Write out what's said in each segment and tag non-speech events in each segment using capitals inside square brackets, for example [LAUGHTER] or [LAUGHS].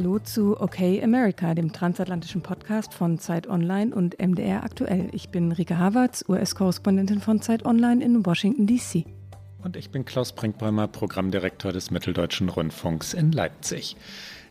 Hallo zu Okay America, dem transatlantischen Podcast von Zeit Online und MDR aktuell. Ich bin Rike Havertz, US-Korrespondentin von Zeit Online in Washington, D.C. Und ich bin Klaus Brinkbäumer, Programmdirektor des Mitteldeutschen Rundfunks in Leipzig.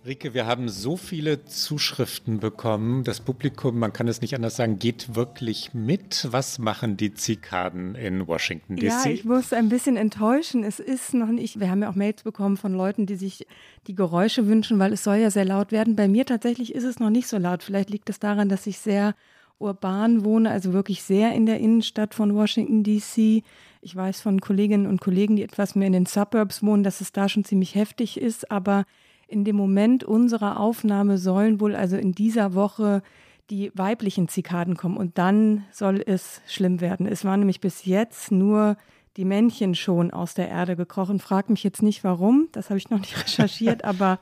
Rike, wir haben so viele Zuschriften bekommen. Das Publikum, man kann es nicht anders sagen, geht wirklich mit. Was machen die Zikaden in Washington DC? Ja, ich muss ein bisschen enttäuschen. Es ist noch nicht. Wir haben ja auch Mails bekommen von Leuten, die sich die Geräusche wünschen, weil es soll ja sehr laut werden. Bei mir tatsächlich ist es noch nicht so laut. Vielleicht liegt es daran, dass ich sehr urban wohne, also wirklich sehr in der Innenstadt von Washington DC. Ich weiß von Kolleginnen und Kollegen, die etwas mehr in den Suburbs wohnen, dass es da schon ziemlich heftig ist, aber in dem Moment unserer Aufnahme sollen wohl also in dieser Woche die weiblichen Zikaden kommen und dann soll es schlimm werden. Es waren nämlich bis jetzt nur die Männchen schon aus der Erde gekrochen. Frag mich jetzt nicht warum, das habe ich noch nicht [LAUGHS] recherchiert, aber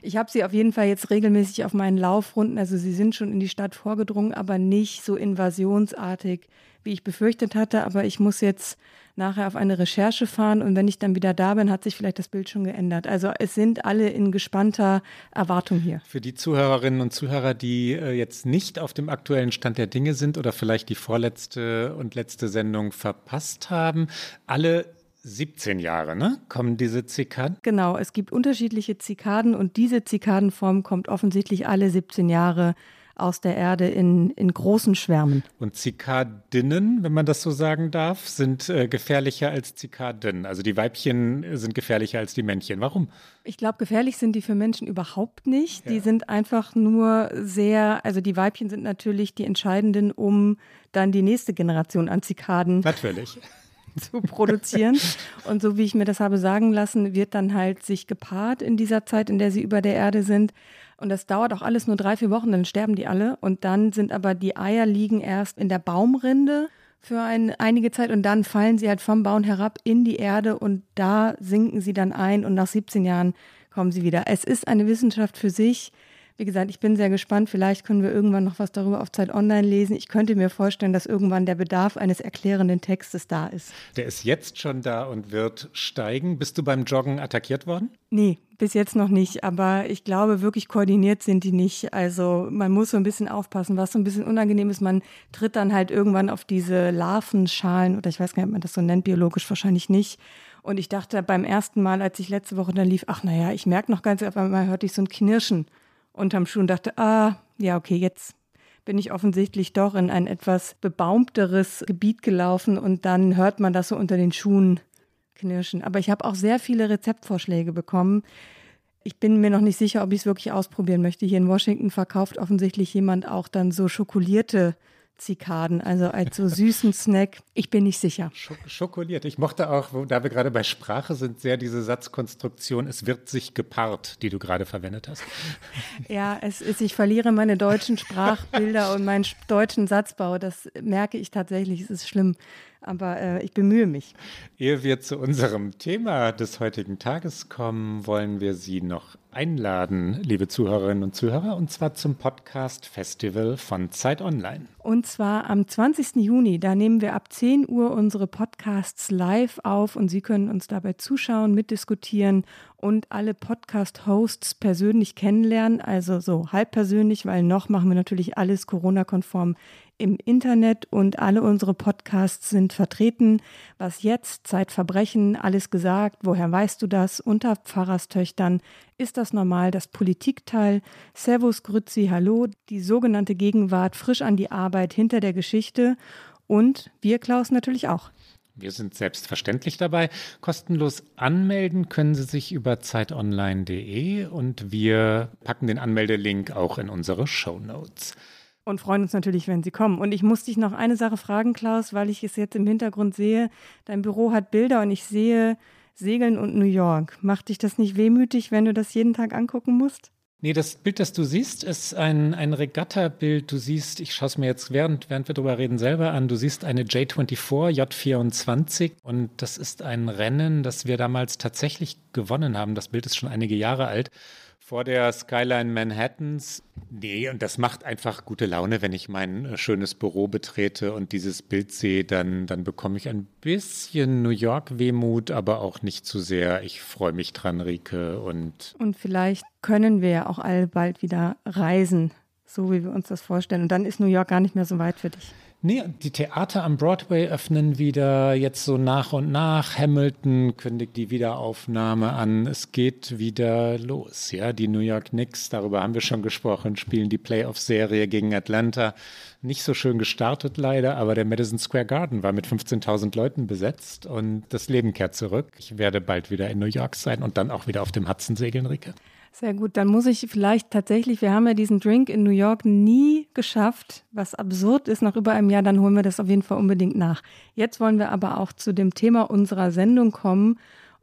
ich habe sie auf jeden Fall jetzt regelmäßig auf meinen Laufrunden. Also sie sind schon in die Stadt vorgedrungen, aber nicht so invasionsartig, wie ich befürchtet hatte. Aber ich muss jetzt nachher auf eine Recherche fahren und wenn ich dann wieder da bin, hat sich vielleicht das Bild schon geändert. Also es sind alle in gespannter Erwartung hier. Für die Zuhörerinnen und Zuhörer, die äh, jetzt nicht auf dem aktuellen Stand der Dinge sind oder vielleicht die vorletzte und letzte Sendung verpasst haben, alle 17 Jahre, ne? Kommen diese Zikaden? Genau, es gibt unterschiedliche Zikaden und diese Zikadenform kommt offensichtlich alle 17 Jahre aus der Erde in, in großen Schwärmen. Und Zikadinnen, wenn man das so sagen darf, sind äh, gefährlicher als Zikaden. Also die Weibchen sind gefährlicher als die Männchen. Warum? Ich glaube, gefährlich sind die für Menschen überhaupt nicht. Ja. Die sind einfach nur sehr, also die Weibchen sind natürlich die entscheidenden, um dann die nächste Generation an Zikaden. Natürlich. [LAUGHS] zu produzieren. Und so wie ich mir das habe sagen lassen, wird dann halt sich gepaart in dieser Zeit, in der sie über der Erde sind. Und das dauert auch alles nur drei, vier Wochen, dann sterben die alle. Und dann sind aber die Eier liegen erst in der Baumrinde für ein, einige Zeit und dann fallen sie halt vom Baum herab in die Erde und da sinken sie dann ein und nach 17 Jahren kommen sie wieder. Es ist eine Wissenschaft für sich. Wie gesagt, ich bin sehr gespannt. Vielleicht können wir irgendwann noch was darüber auf Zeit Online lesen. Ich könnte mir vorstellen, dass irgendwann der Bedarf eines erklärenden Textes da ist. Der ist jetzt schon da und wird steigen. Bist du beim Joggen attackiert worden? Nee, bis jetzt noch nicht. Aber ich glaube, wirklich koordiniert sind die nicht. Also man muss so ein bisschen aufpassen. Was so ein bisschen unangenehm ist, man tritt dann halt irgendwann auf diese Larvenschalen oder ich weiß gar nicht, ob man das so nennt, biologisch wahrscheinlich nicht. Und ich dachte beim ersten Mal, als ich letzte Woche dann lief, ach naja, ich merke noch ganz, auf einmal hörte ich so ein Knirschen unterm Schuh und dachte, ah, ja, okay, jetzt bin ich offensichtlich doch in ein etwas bebaumteres Gebiet gelaufen und dann hört man das so unter den Schuhen knirschen. Aber ich habe auch sehr viele Rezeptvorschläge bekommen. Ich bin mir noch nicht sicher, ob ich es wirklich ausprobieren möchte. Hier in Washington verkauft offensichtlich jemand auch dann so schokolierte Zikaden, also als so süßen Snack. Ich bin nicht sicher. Schokoliert. Ich mochte auch, da wir gerade bei Sprache sind, sehr diese Satzkonstruktion, es wird sich gepaart, die du gerade verwendet hast. Ja, es ist, ich verliere meine deutschen Sprachbilder und meinen deutschen Satzbau. Das merke ich tatsächlich. Es ist schlimm aber äh, ich bemühe mich. Ehe wir zu unserem Thema des heutigen Tages kommen, wollen wir Sie noch einladen, liebe Zuhörerinnen und Zuhörer, und zwar zum Podcast Festival von Zeit Online. Und zwar am 20. Juni, da nehmen wir ab 10 Uhr unsere Podcasts live auf und Sie können uns dabei zuschauen, mitdiskutieren und alle Podcast-Hosts persönlich kennenlernen, also so halb persönlich, weil noch machen wir natürlich alles Corona-konform im Internet und alle unsere Podcasts sind vertreten. Was jetzt? Zeitverbrechen, alles gesagt. Woher weißt du das? Unter Pfarrerstöchtern ist das normal, das Politikteil. Servus, Grützi, Hallo, die sogenannte Gegenwart, frisch an die Arbeit, hinter der Geschichte. Und wir, Klaus, natürlich auch. Wir sind selbstverständlich dabei. Kostenlos anmelden können Sie sich über zeitonline.de und wir packen den Anmeldelink auch in unsere Show Notes und freuen uns natürlich, wenn Sie kommen. Und ich muss dich noch eine Sache fragen, Klaus, weil ich es jetzt im Hintergrund sehe. Dein Büro hat Bilder und ich sehe Segeln und New York. Macht dich das nicht wehmütig, wenn du das jeden Tag angucken musst? Nee, das Bild, das du siehst, ist ein, ein Regatta-Bild. Du siehst, ich schaue es mir jetzt während, während wir drüber reden selber an, du siehst eine J24, J24 und das ist ein Rennen, das wir damals tatsächlich gewonnen haben. Das Bild ist schon einige Jahre alt vor der Skyline Manhattans. Nee, und das macht einfach gute Laune, wenn ich mein äh, schönes Büro betrete und dieses Bild sehe, dann, dann bekomme ich ein bisschen New York-Wehmut, aber auch nicht zu sehr. Ich freue mich dran, Rike. Und, und vielleicht können wir ja auch bald wieder reisen, so wie wir uns das vorstellen. Und dann ist New York gar nicht mehr so weit für dich. Nee, die Theater am Broadway öffnen wieder jetzt so nach und nach. Hamilton kündigt die Wiederaufnahme an. Es geht wieder los. Ja, die New York Knicks, darüber haben wir schon gesprochen, spielen die Playoff-Serie gegen Atlanta. Nicht so schön gestartet leider, aber der Madison Square Garden war mit 15.000 Leuten besetzt und das Leben kehrt zurück. Ich werde bald wieder in New York sein und dann auch wieder auf dem Hudson segeln, Rike. Sehr gut, dann muss ich vielleicht tatsächlich, wir haben ja diesen Drink in New York nie geschafft, was absurd ist nach über einem Jahr, dann holen wir das auf jeden Fall unbedingt nach. Jetzt wollen wir aber auch zu dem Thema unserer Sendung kommen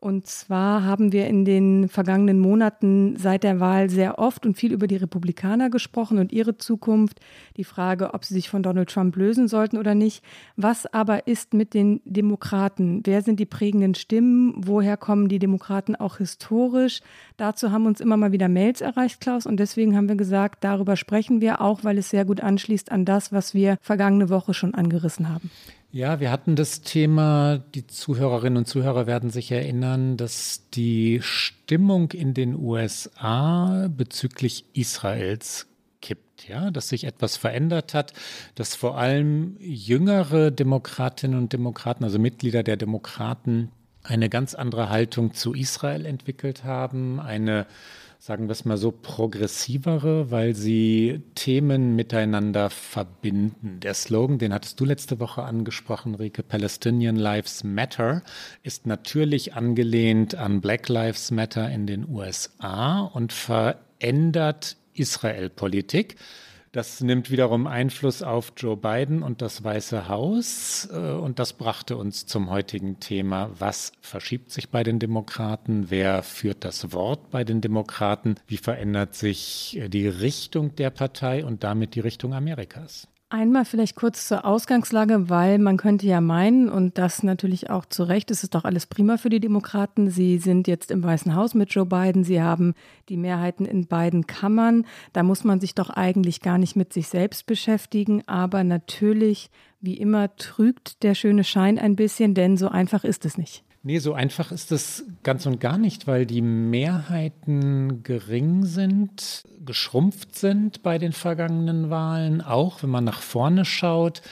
und zwar haben wir in den vergangenen Monaten seit der Wahl sehr oft und viel über die Republikaner gesprochen und ihre Zukunft, die Frage, ob sie sich von Donald Trump lösen sollten oder nicht. Was aber ist mit den Demokraten? Wer sind die prägenden Stimmen? Woher kommen die Demokraten auch historisch? Dazu haben uns immer mal wieder Mails erreicht, Klaus, und deswegen haben wir gesagt, darüber sprechen wir auch, weil es sehr gut anschließt an das, was wir vergangene Woche schon angerissen haben. Ja, wir hatten das Thema, die Zuhörerinnen und Zuhörer werden sich erinnern, dass die Stimmung in den USA bezüglich Israels kippt, ja, dass sich etwas verändert hat, dass vor allem jüngere Demokratinnen und Demokraten, also Mitglieder der Demokraten, eine ganz andere Haltung zu Israel entwickelt haben, eine sagen wir es mal so, progressivere, weil sie Themen miteinander verbinden. Der Slogan, den hattest du letzte Woche angesprochen, Rike, Palestinian Lives Matter, ist natürlich angelehnt an Black Lives Matter in den USA und verändert Israel-Politik. Das nimmt wiederum Einfluss auf Joe Biden und das Weiße Haus. Äh, und das brachte uns zum heutigen Thema, was verschiebt sich bei den Demokraten, wer führt das Wort bei den Demokraten, wie verändert sich äh, die Richtung der Partei und damit die Richtung Amerikas. Einmal vielleicht kurz zur Ausgangslage, weil man könnte ja meinen, und das natürlich auch zu Recht, es ist doch alles prima für die Demokraten. Sie sind jetzt im Weißen Haus mit Joe Biden, sie haben die Mehrheiten in beiden Kammern. Da muss man sich doch eigentlich gar nicht mit sich selbst beschäftigen. Aber natürlich, wie immer, trügt der schöne Schein ein bisschen, denn so einfach ist es nicht. Nee, so einfach ist es ganz und gar nicht, weil die Mehrheiten gering sind, geschrumpft sind bei den vergangenen Wahlen, auch wenn man nach vorne schaut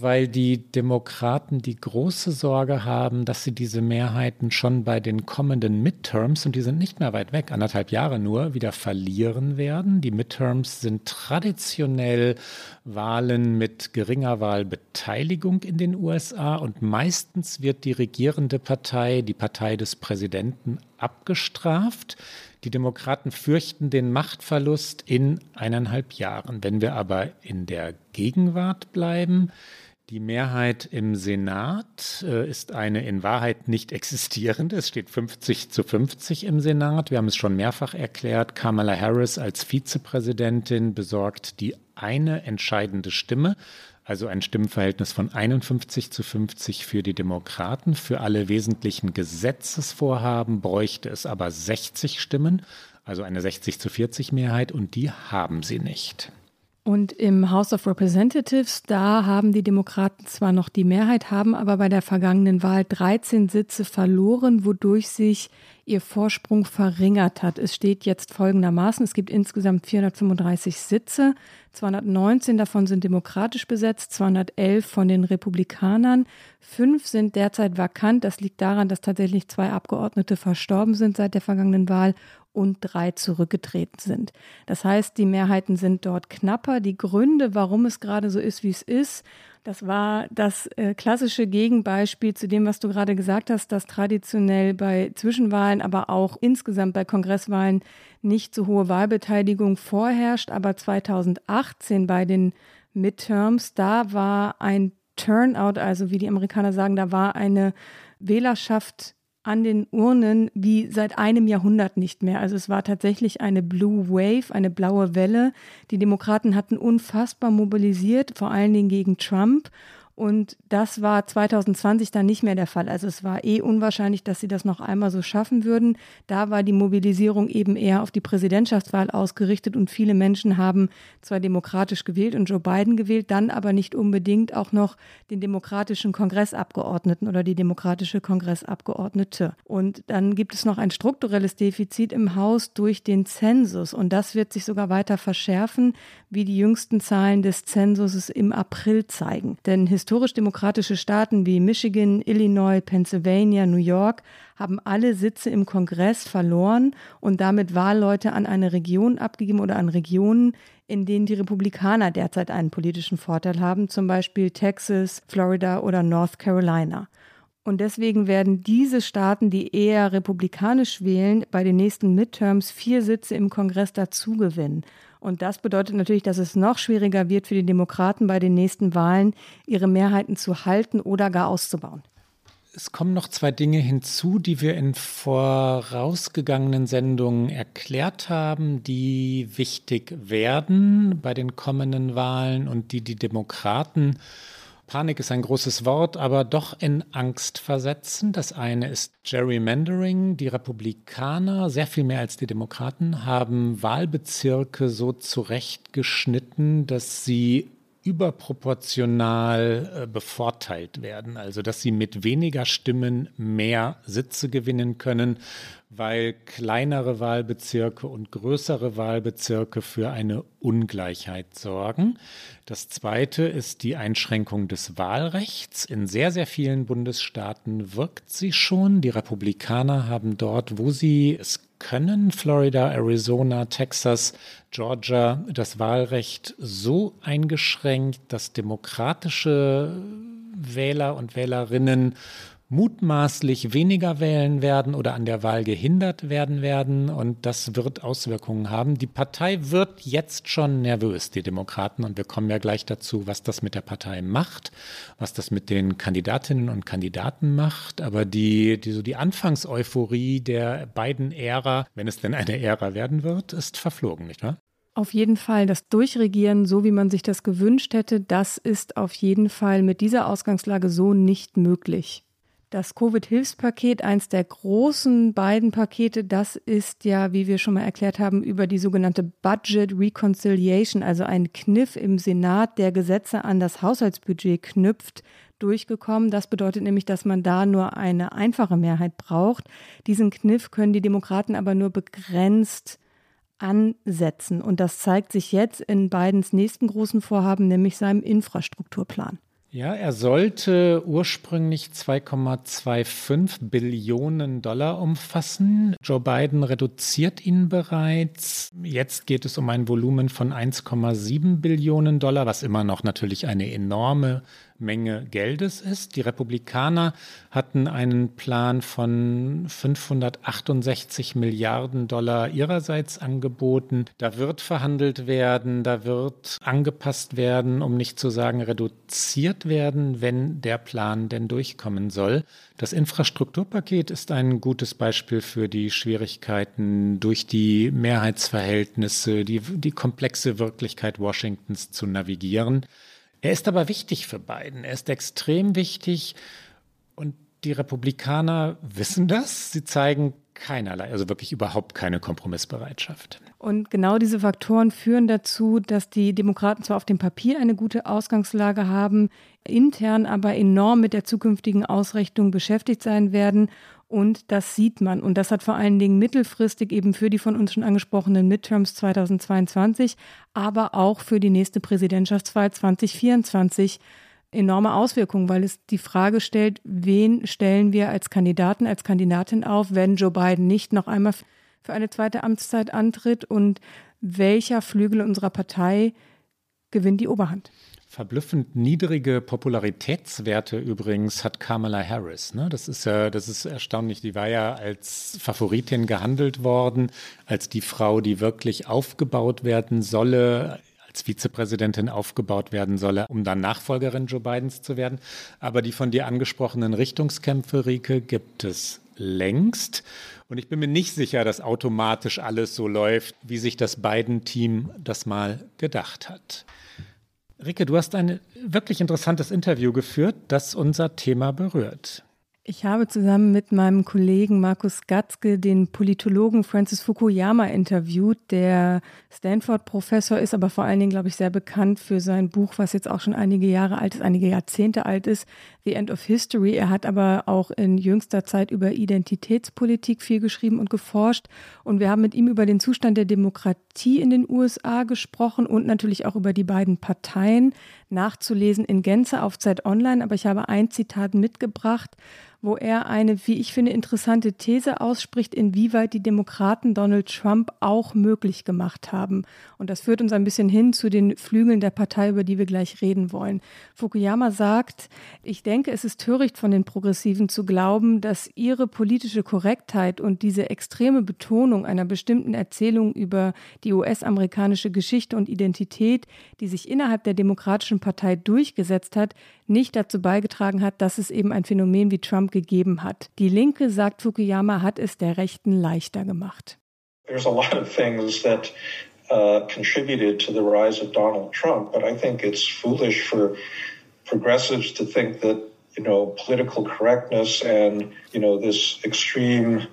weil die Demokraten die große Sorge haben, dass sie diese Mehrheiten schon bei den kommenden Midterms, und die sind nicht mehr weit weg, anderthalb Jahre nur, wieder verlieren werden. Die Midterms sind traditionell Wahlen mit geringer Wahlbeteiligung in den USA und meistens wird die regierende Partei, die Partei des Präsidenten, abgestraft. Die Demokraten fürchten den Machtverlust in eineinhalb Jahren. Wenn wir aber in der Gegenwart bleiben, die Mehrheit im Senat äh, ist eine in Wahrheit nicht existierende. Es steht 50 zu 50 im Senat. Wir haben es schon mehrfach erklärt. Kamala Harris als Vizepräsidentin besorgt die eine entscheidende Stimme, also ein Stimmenverhältnis von 51 zu 50 für die Demokraten. Für alle wesentlichen Gesetzesvorhaben bräuchte es aber 60 Stimmen, also eine 60 zu 40 Mehrheit, und die haben sie nicht. Und im House of Representatives, da haben die Demokraten zwar noch die Mehrheit, haben aber bei der vergangenen Wahl 13 Sitze verloren, wodurch sich ihr Vorsprung verringert hat. Es steht jetzt folgendermaßen, es gibt insgesamt 435 Sitze, 219 davon sind demokratisch besetzt, 211 von den Republikanern, fünf sind derzeit vakant. Das liegt daran, dass tatsächlich zwei Abgeordnete verstorben sind seit der vergangenen Wahl und drei zurückgetreten sind. Das heißt, die Mehrheiten sind dort knapper. Die Gründe, warum es gerade so ist, wie es ist, das war das äh, klassische Gegenbeispiel zu dem, was du gerade gesagt hast, dass traditionell bei Zwischenwahlen, aber auch insgesamt bei Kongresswahlen nicht so hohe Wahlbeteiligung vorherrscht. Aber 2018 bei den Midterms, da war ein Turnout, also wie die Amerikaner sagen, da war eine Wählerschaft an den Urnen wie seit einem Jahrhundert nicht mehr. Also es war tatsächlich eine Blue Wave, eine blaue Welle. Die Demokraten hatten unfassbar mobilisiert, vor allen Dingen gegen Trump. Und das war 2020 dann nicht mehr der Fall. Also es war eh unwahrscheinlich, dass sie das noch einmal so schaffen würden. Da war die Mobilisierung eben eher auf die Präsidentschaftswahl ausgerichtet und viele Menschen haben zwar demokratisch gewählt und Joe Biden gewählt, dann aber nicht unbedingt auch noch den demokratischen Kongressabgeordneten oder die demokratische Kongressabgeordnete. Und dann gibt es noch ein strukturelles Defizit im Haus durch den Zensus und das wird sich sogar weiter verschärfen, wie die jüngsten Zahlen des Zensuses im April zeigen. Denn historisch-demokratische Staaten wie Michigan, Illinois, Pennsylvania, New York haben alle Sitze im Kongress verloren und damit Wahlleute an eine Region abgegeben oder an Regionen, in denen die Republikaner derzeit einen politischen Vorteil haben, zum Beispiel Texas, Florida oder North Carolina. Und deswegen werden diese Staaten, die eher republikanisch wählen, bei den nächsten Midterms vier Sitze im Kongress dazugewinnen. Und das bedeutet natürlich, dass es noch schwieriger wird für die Demokraten bei den nächsten Wahlen, ihre Mehrheiten zu halten oder gar auszubauen. Es kommen noch zwei Dinge hinzu, die wir in vorausgegangenen Sendungen erklärt haben, die wichtig werden bei den kommenden Wahlen und die die Demokraten Panik ist ein großes Wort, aber doch in Angst versetzen. Das eine ist Gerrymandering. Die Republikaner, sehr viel mehr als die Demokraten, haben Wahlbezirke so zurechtgeschnitten, dass sie überproportional äh, bevorteilt werden, also dass sie mit weniger Stimmen mehr Sitze gewinnen können, weil kleinere Wahlbezirke und größere Wahlbezirke für eine Ungleichheit sorgen. Das zweite ist die Einschränkung des Wahlrechts. In sehr, sehr vielen Bundesstaaten wirkt sie schon. Die Republikaner haben dort, wo sie es können. Florida, Arizona, Texas, Georgia. Das Wahlrecht so eingeschränkt, dass demokratische Wähler und Wählerinnen mutmaßlich weniger wählen werden oder an der Wahl gehindert werden werden. Und das wird Auswirkungen haben. Die Partei wird jetzt schon nervös, die Demokraten. Und wir kommen ja gleich dazu, was das mit der Partei macht, was das mit den Kandidatinnen und Kandidaten macht. Aber die, die, so die Anfangseuphorie der beiden Ära, wenn es denn eine Ära werden wird, ist verflogen, nicht wahr? Auf jeden Fall das Durchregieren, so wie man sich das gewünscht hätte, das ist auf jeden Fall mit dieser Ausgangslage so nicht möglich. Das Covid-Hilfspaket, eins der großen beiden Pakete, das ist ja, wie wir schon mal erklärt haben, über die sogenannte Budget Reconciliation, also ein Kniff im Senat, der Gesetze an das Haushaltsbudget knüpft, durchgekommen. Das bedeutet nämlich, dass man da nur eine einfache Mehrheit braucht. Diesen Kniff können die Demokraten aber nur begrenzt ansetzen. Und das zeigt sich jetzt in Bidens nächsten großen Vorhaben, nämlich seinem Infrastrukturplan. Ja, er sollte ursprünglich 2,25 Billionen Dollar umfassen. Joe Biden reduziert ihn bereits. Jetzt geht es um ein Volumen von 1,7 Billionen Dollar, was immer noch natürlich eine enorme Menge Geldes ist. Die Republikaner hatten einen Plan von 568 Milliarden Dollar ihrerseits angeboten. Da wird verhandelt werden, da wird angepasst werden, um nicht zu sagen reduziert werden, wenn der Plan denn durchkommen soll. Das Infrastrukturpaket ist ein gutes Beispiel für die Schwierigkeiten durch die Mehrheitsverhältnisse, die, die komplexe Wirklichkeit Washingtons zu navigieren. Er ist aber wichtig für Biden. Er ist extrem wichtig und die Republikaner wissen das. Sie zeigen keinerlei, also wirklich überhaupt keine Kompromissbereitschaft. Und genau diese Faktoren führen dazu, dass die Demokraten zwar auf dem Papier eine gute Ausgangslage haben, intern aber enorm mit der zukünftigen Ausrichtung beschäftigt sein werden und das sieht man. Und das hat vor allen Dingen mittelfristig eben für die von uns schon angesprochenen Midterms 2022, aber auch für die nächste Präsidentschaftswahl 2024 enorme Auswirkungen, weil es die Frage stellt, wen stellen wir als Kandidaten, als Kandidatin auf, wenn Joe Biden nicht noch einmal für eine zweite Amtszeit antritt und welcher Flügel unserer Partei gewinnt die Oberhand. Verblüffend niedrige Popularitätswerte übrigens hat Kamala Harris. Ne? Das ist ja, das ist erstaunlich. Die war ja als Favoritin gehandelt worden, als die Frau, die wirklich aufgebaut werden solle, als Vizepräsidentin aufgebaut werden solle, um dann Nachfolgerin Joe Bidens zu werden. Aber die von dir angesprochenen Richtungskämpfe, Rike, gibt es längst. Und ich bin mir nicht sicher, dass automatisch alles so läuft, wie sich das Biden-Team das mal gedacht hat. Rike, du hast ein wirklich interessantes Interview geführt, das unser Thema berührt. Ich habe zusammen mit meinem Kollegen Markus Gatzke den Politologen Francis Fukuyama interviewt, der Stanford-Professor ist, aber vor allen Dingen, glaube ich, sehr bekannt für sein Buch, was jetzt auch schon einige Jahre alt ist, einige Jahrzehnte alt ist, The End of History. Er hat aber auch in jüngster Zeit über Identitätspolitik viel geschrieben und geforscht. Und wir haben mit ihm über den Zustand der Demokratie in den USA gesprochen und natürlich auch über die beiden Parteien nachzulesen in Gänze auf Zeit Online. Aber ich habe ein Zitat mitgebracht wo er eine, wie ich finde, interessante These ausspricht, inwieweit die Demokraten Donald Trump auch möglich gemacht haben. Und das führt uns ein bisschen hin zu den Flügeln der Partei, über die wir gleich reden wollen. Fukuyama sagt, ich denke, es ist töricht von den Progressiven zu glauben, dass ihre politische Korrektheit und diese extreme Betonung einer bestimmten Erzählung über die US-amerikanische Geschichte und Identität, die sich innerhalb der Demokratischen Partei durchgesetzt hat, nicht dazu beigetragen hat, dass es eben ein Phänomen wie Trump gegeben hat. Die Linke, sagt Fukuyama, hat es der Rechten leichter gemacht. There's a lot of things that uh, contributed to the rise of Donald Trump, but I think it's foolish for progressives to think that you know political correctness and you know this extreme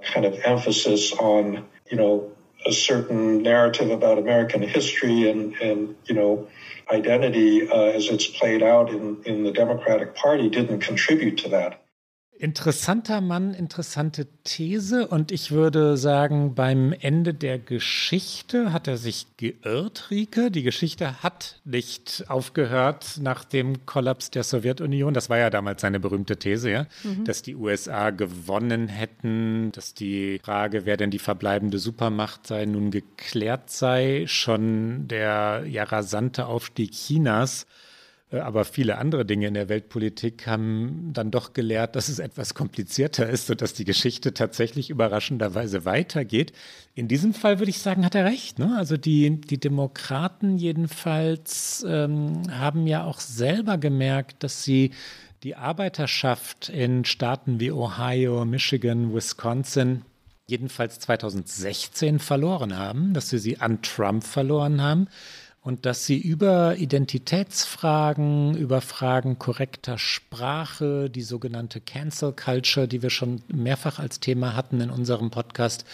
kind of emphasis on you know a certain narrative about American history and and you know identity uh, as it's played out in, in the Democratic Party didn't contribute to that. Interessanter Mann, interessante These. Und ich würde sagen, beim Ende der Geschichte hat er sich geirrt, Rike. Die Geschichte hat nicht aufgehört nach dem Kollaps der Sowjetunion. Das war ja damals seine berühmte These, ja? Mhm. dass die USA gewonnen hätten, dass die Frage, wer denn die verbleibende Supermacht sei, nun geklärt sei. Schon der ja rasante Aufstieg Chinas aber viele andere Dinge in der Weltpolitik haben dann doch gelehrt, dass es etwas komplizierter ist und dass die Geschichte tatsächlich überraschenderweise weitergeht. In diesem Fall würde ich sagen, hat er recht. Ne? Also die, die Demokraten jedenfalls ähm, haben ja auch selber gemerkt, dass sie die Arbeiterschaft in Staaten wie Ohio, Michigan, Wisconsin jedenfalls 2016 verloren haben, dass sie sie an Trump verloren haben und dass sie über Identitätsfragen, über Fragen korrekter Sprache, die sogenannte Cancel Culture, die wir schon mehrfach als Thema hatten in unserem Podcast,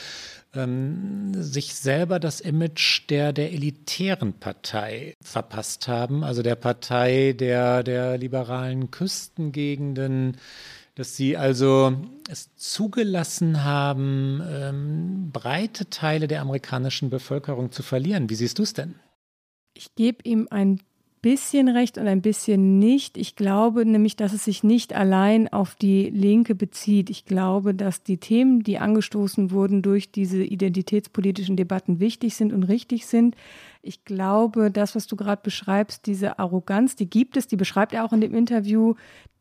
ähm, sich selber das Image der, der elitären Partei verpasst haben, also der Partei der, der liberalen Küstengegenden, dass sie also es zugelassen haben, ähm, breite Teile der amerikanischen Bevölkerung zu verlieren. Wie siehst du es denn? Ich gebe ihm ein bisschen recht und ein bisschen nicht. Ich glaube nämlich, dass es sich nicht allein auf die Linke bezieht. Ich glaube, dass die Themen, die angestoßen wurden durch diese identitätspolitischen Debatten, wichtig sind und richtig sind. Ich glaube, das, was du gerade beschreibst, diese Arroganz, die gibt es, die beschreibt er auch in dem Interview,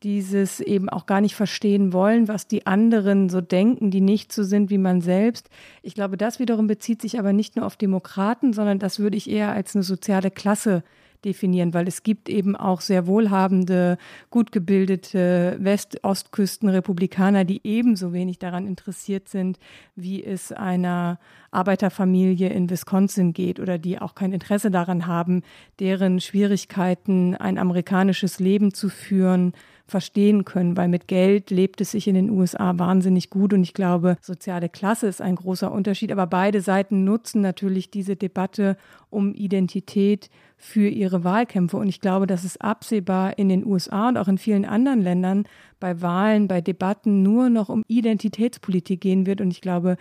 dieses eben auch gar nicht verstehen wollen, was die anderen so denken, die nicht so sind wie man selbst. Ich glaube, das wiederum bezieht sich aber nicht nur auf Demokraten, sondern das würde ich eher als eine soziale Klasse definieren, weil es gibt eben auch sehr wohlhabende, gut gebildete West-Ostküsten-Republikaner, die ebenso wenig daran interessiert sind, wie es einer Arbeiterfamilie in Wisconsin geht oder die auch kein Interesse daran haben, deren Schwierigkeiten, ein amerikanisches Leben zu führen, verstehen können, weil mit Geld lebt es sich in den USA wahnsinnig gut und ich glaube, soziale Klasse ist ein großer Unterschied, aber beide Seiten nutzen natürlich diese Debatte um Identität für ihre Wahlkämpfe. Und ich glaube, dass es absehbar in den USA und auch in vielen anderen Ländern bei Wahlen, bei Debatten nur noch um Identitätspolitik gehen wird. Und ich glaube,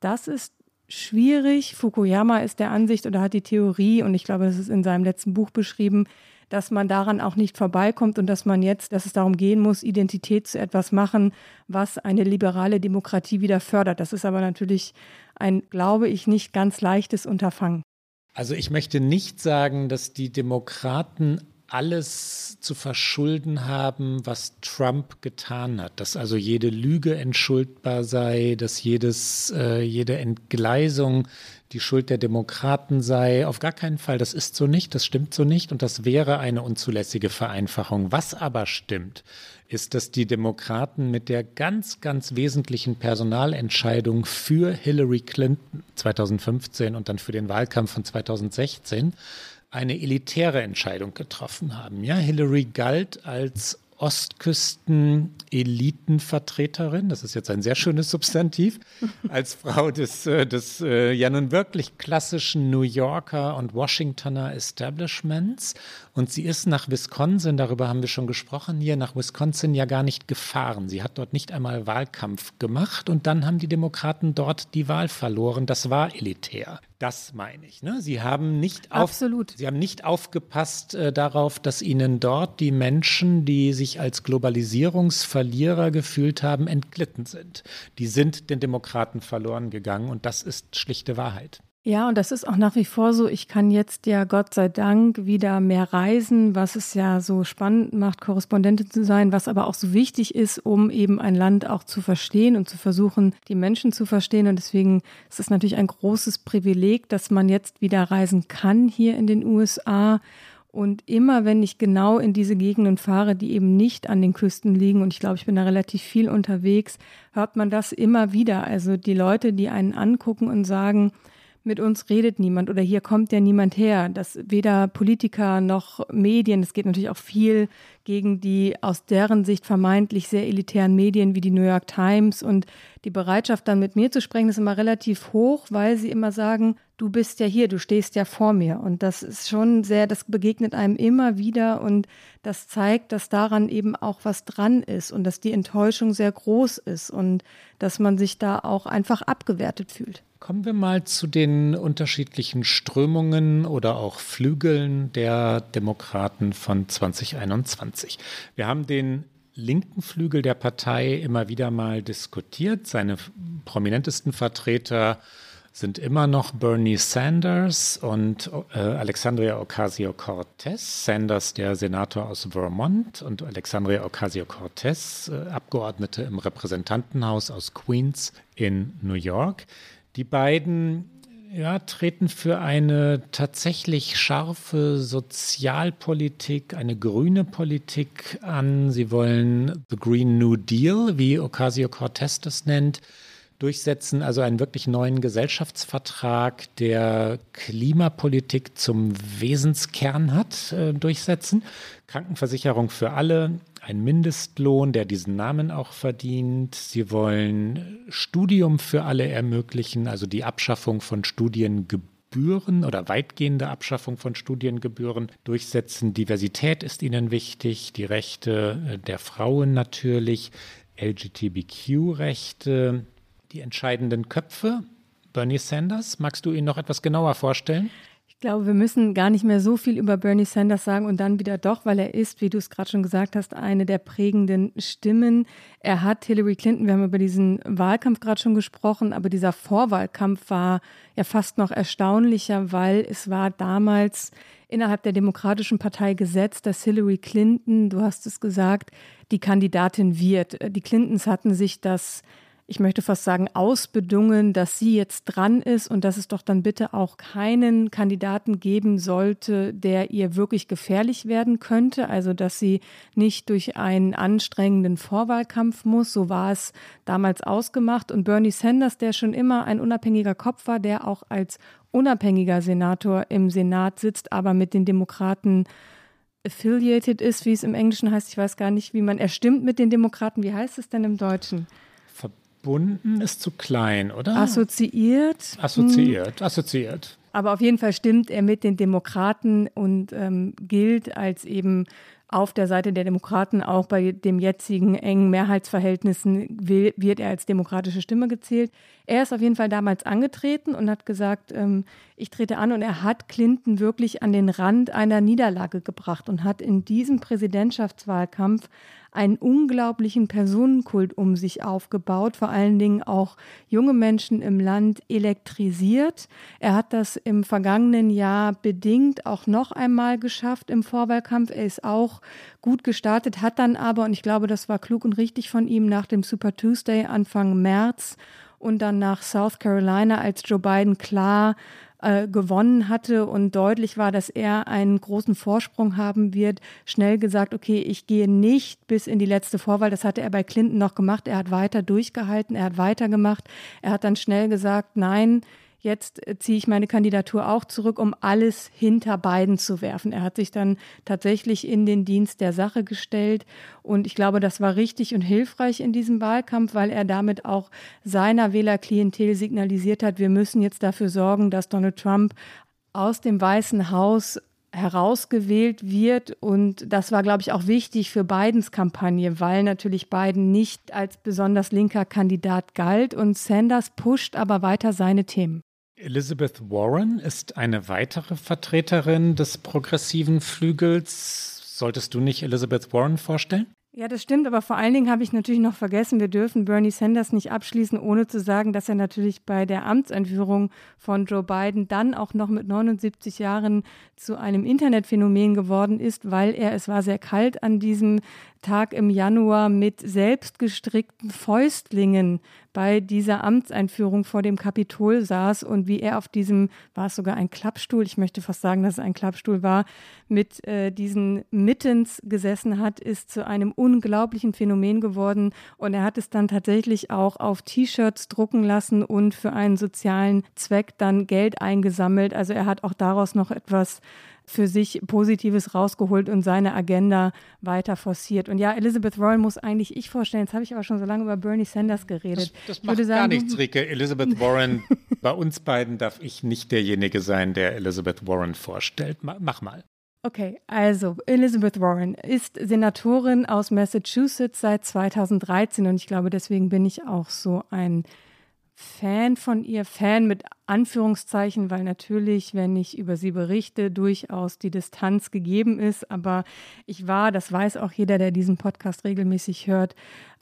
das ist schwierig. Fukuyama ist der Ansicht oder hat die Theorie, und ich glaube, das ist in seinem letzten Buch beschrieben, dass man daran auch nicht vorbeikommt und dass man jetzt, dass es darum gehen muss, Identität zu etwas machen, was eine liberale Demokratie wieder fördert. Das ist aber natürlich ein, glaube ich, nicht ganz leichtes Unterfangen. Also ich möchte nicht sagen, dass die Demokraten alles zu verschulden haben, was Trump getan hat. Dass also jede Lüge entschuldbar sei, dass jedes, äh, jede Entgleisung die Schuld der Demokraten sei. Auf gar keinen Fall. Das ist so nicht, das stimmt so nicht und das wäre eine unzulässige Vereinfachung. Was aber stimmt, ist, dass die Demokraten mit der ganz, ganz wesentlichen Personalentscheidung für Hillary Clinton 2015 und dann für den Wahlkampf von 2016 eine elitäre Entscheidung getroffen haben. Ja, Hillary galt als Ostküsten-Elitenvertreterin, das ist jetzt ein sehr schönes Substantiv, [LAUGHS] als Frau des, äh, des äh, ja nun wirklich klassischen New Yorker und Washingtoner Establishments. Und sie ist nach Wisconsin, darüber haben wir schon gesprochen, hier nach Wisconsin ja gar nicht gefahren. Sie hat dort nicht einmal Wahlkampf gemacht und dann haben die Demokraten dort die Wahl verloren. Das war elitär. Das meine ich. Ne? Sie haben nicht auf, Absolut. Sie haben nicht aufgepasst äh, darauf, dass ihnen dort die Menschen, die sich als Globalisierungsverlierer gefühlt haben, entglitten sind. Die sind den Demokraten verloren gegangen und das ist schlichte Wahrheit. Ja, und das ist auch nach wie vor so. Ich kann jetzt ja Gott sei Dank wieder mehr reisen, was es ja so spannend macht, Korrespondentin zu sein, was aber auch so wichtig ist, um eben ein Land auch zu verstehen und zu versuchen, die Menschen zu verstehen. Und deswegen ist es natürlich ein großes Privileg, dass man jetzt wieder reisen kann hier in den USA. Und immer wenn ich genau in diese Gegenden fahre, die eben nicht an den Küsten liegen, und ich glaube, ich bin da relativ viel unterwegs, hört man das immer wieder. Also die Leute, die einen angucken und sagen, mit uns redet niemand oder hier kommt ja niemand her. dass weder Politiker noch Medien, es geht natürlich auch viel gegen die aus deren Sicht vermeintlich sehr elitären Medien wie die New York Times und die Bereitschaft dann mit mir zu sprechen ist immer relativ hoch, weil sie immer sagen, du bist ja hier, du stehst ja vor mir und das ist schon sehr, das begegnet einem immer wieder und das zeigt, dass daran eben auch was dran ist und dass die Enttäuschung sehr groß ist und dass man sich da auch einfach abgewertet fühlt. Kommen wir mal zu den unterschiedlichen Strömungen oder auch Flügeln der Demokraten von 2021. Wir haben den linken Flügel der Partei immer wieder mal diskutiert. Seine prominentesten Vertreter sind immer noch Bernie Sanders und äh, Alexandria Ocasio-Cortez. Sanders, der Senator aus Vermont, und Alexandria Ocasio-Cortez, äh, Abgeordnete im Repräsentantenhaus aus Queens in New York. Die beiden ja, treten für eine tatsächlich scharfe Sozialpolitik, eine grüne Politik an. Sie wollen The Green New Deal, wie Ocasio-Cortez das nennt, durchsetzen, also einen wirklich neuen Gesellschaftsvertrag, der Klimapolitik zum Wesenskern hat, äh, durchsetzen. Krankenversicherung für alle, ein Mindestlohn, der diesen Namen auch verdient. Sie wollen Studium für alle ermöglichen, also die Abschaffung von Studiengebühren oder weitgehende Abschaffung von Studiengebühren durchsetzen. Diversität ist ihnen wichtig, die Rechte äh, der Frauen natürlich, LGBTQ-Rechte, die entscheidenden Köpfe. Bernie Sanders, magst du ihn noch etwas genauer vorstellen? Ich glaube, wir müssen gar nicht mehr so viel über Bernie Sanders sagen und dann wieder doch, weil er ist, wie du es gerade schon gesagt hast, eine der prägenden Stimmen. Er hat Hillary Clinton, wir haben über diesen Wahlkampf gerade schon gesprochen, aber dieser Vorwahlkampf war ja fast noch erstaunlicher, weil es war damals innerhalb der Demokratischen Partei gesetzt, dass Hillary Clinton, du hast es gesagt, die Kandidatin wird. Die Clintons hatten sich das ich möchte fast sagen, ausbedungen, dass sie jetzt dran ist und dass es doch dann bitte auch keinen Kandidaten geben sollte, der ihr wirklich gefährlich werden könnte. Also, dass sie nicht durch einen anstrengenden Vorwahlkampf muss. So war es damals ausgemacht. Und Bernie Sanders, der schon immer ein unabhängiger Kopf war, der auch als unabhängiger Senator im Senat sitzt, aber mit den Demokraten affiliated ist, wie es im Englischen heißt. Ich weiß gar nicht, wie man, er stimmt mit den Demokraten. Wie heißt es denn im Deutschen? Verbunden ist zu klein, oder? Assoziiert. Assoziiert, assoziiert. Aber auf jeden Fall stimmt er mit den Demokraten und ähm, gilt als eben auf der Seite der Demokraten auch bei dem jetzigen engen Mehrheitsverhältnissen wird er als demokratische Stimme gezählt. Er ist auf jeden Fall damals angetreten und hat gesagt, ähm, ich trete an und er hat Clinton wirklich an den Rand einer Niederlage gebracht und hat in diesem Präsidentschaftswahlkampf einen unglaublichen Personenkult um sich aufgebaut, vor allen Dingen auch junge Menschen im Land elektrisiert. Er hat das im vergangenen Jahr bedingt auch noch einmal geschafft im Vorwahlkampf. Er ist auch gut gestartet, hat dann aber, und ich glaube, das war klug und richtig von ihm, nach dem Super Tuesday Anfang März und dann nach South Carolina, als Joe Biden klar äh, gewonnen hatte und deutlich war, dass er einen großen Vorsprung haben wird, schnell gesagt, okay, ich gehe nicht bis in die letzte Vorwahl. Das hatte er bei Clinton noch gemacht. Er hat weiter durchgehalten, er hat weitergemacht. Er hat dann schnell gesagt, nein, jetzt ziehe ich meine Kandidatur auch zurück, um alles hinter beiden zu werfen. Er hat sich dann tatsächlich in den Dienst der Sache gestellt und ich glaube, das war richtig und hilfreich in diesem Wahlkampf, weil er damit auch seiner Wählerklientel signalisiert hat, wir müssen jetzt dafür sorgen, dass Donald Trump aus dem Weißen Haus herausgewählt wird. Und das war, glaube ich, auch wichtig für Bidens Kampagne, weil natürlich Biden nicht als besonders linker Kandidat galt und Sanders pusht aber weiter seine Themen. Elizabeth Warren ist eine weitere Vertreterin des progressiven Flügels. Solltest du nicht Elizabeth Warren vorstellen? Ja, das stimmt, aber vor allen Dingen habe ich natürlich noch vergessen, wir dürfen Bernie Sanders nicht abschließen, ohne zu sagen, dass er natürlich bei der Amtseinführung von Joe Biden dann auch noch mit 79 Jahren zu einem Internetphänomen geworden ist, weil er, es war sehr kalt an diesem Tag im Januar mit selbstgestrickten Fäustlingen bei dieser Amtseinführung vor dem Kapitol saß und wie er auf diesem, war es sogar ein Klappstuhl, ich möchte fast sagen, dass es ein Klappstuhl war, mit äh, diesen Mittens gesessen hat, ist zu einem unglaublichen Phänomen geworden und er hat es dann tatsächlich auch auf T-Shirts drucken lassen und für einen sozialen Zweck dann Geld eingesammelt. Also er hat auch daraus noch etwas für sich Positives rausgeholt und seine Agenda weiter forciert. Und ja, Elizabeth Warren muss eigentlich ich vorstellen. Jetzt habe ich aber schon so lange über Bernie Sanders geredet. Das, das macht sagen, gar nichts, Rike. Elizabeth Warren, [LAUGHS] bei uns beiden darf ich nicht derjenige sein, der Elizabeth Warren vorstellt. Mach mal. Okay, also Elizabeth Warren ist Senatorin aus Massachusetts seit 2013 und ich glaube, deswegen bin ich auch so ein Fan von ihr, Fan mit Anführungszeichen, weil natürlich, wenn ich über sie berichte, durchaus die Distanz gegeben ist. Aber ich war, das weiß auch jeder, der diesen Podcast regelmäßig hört,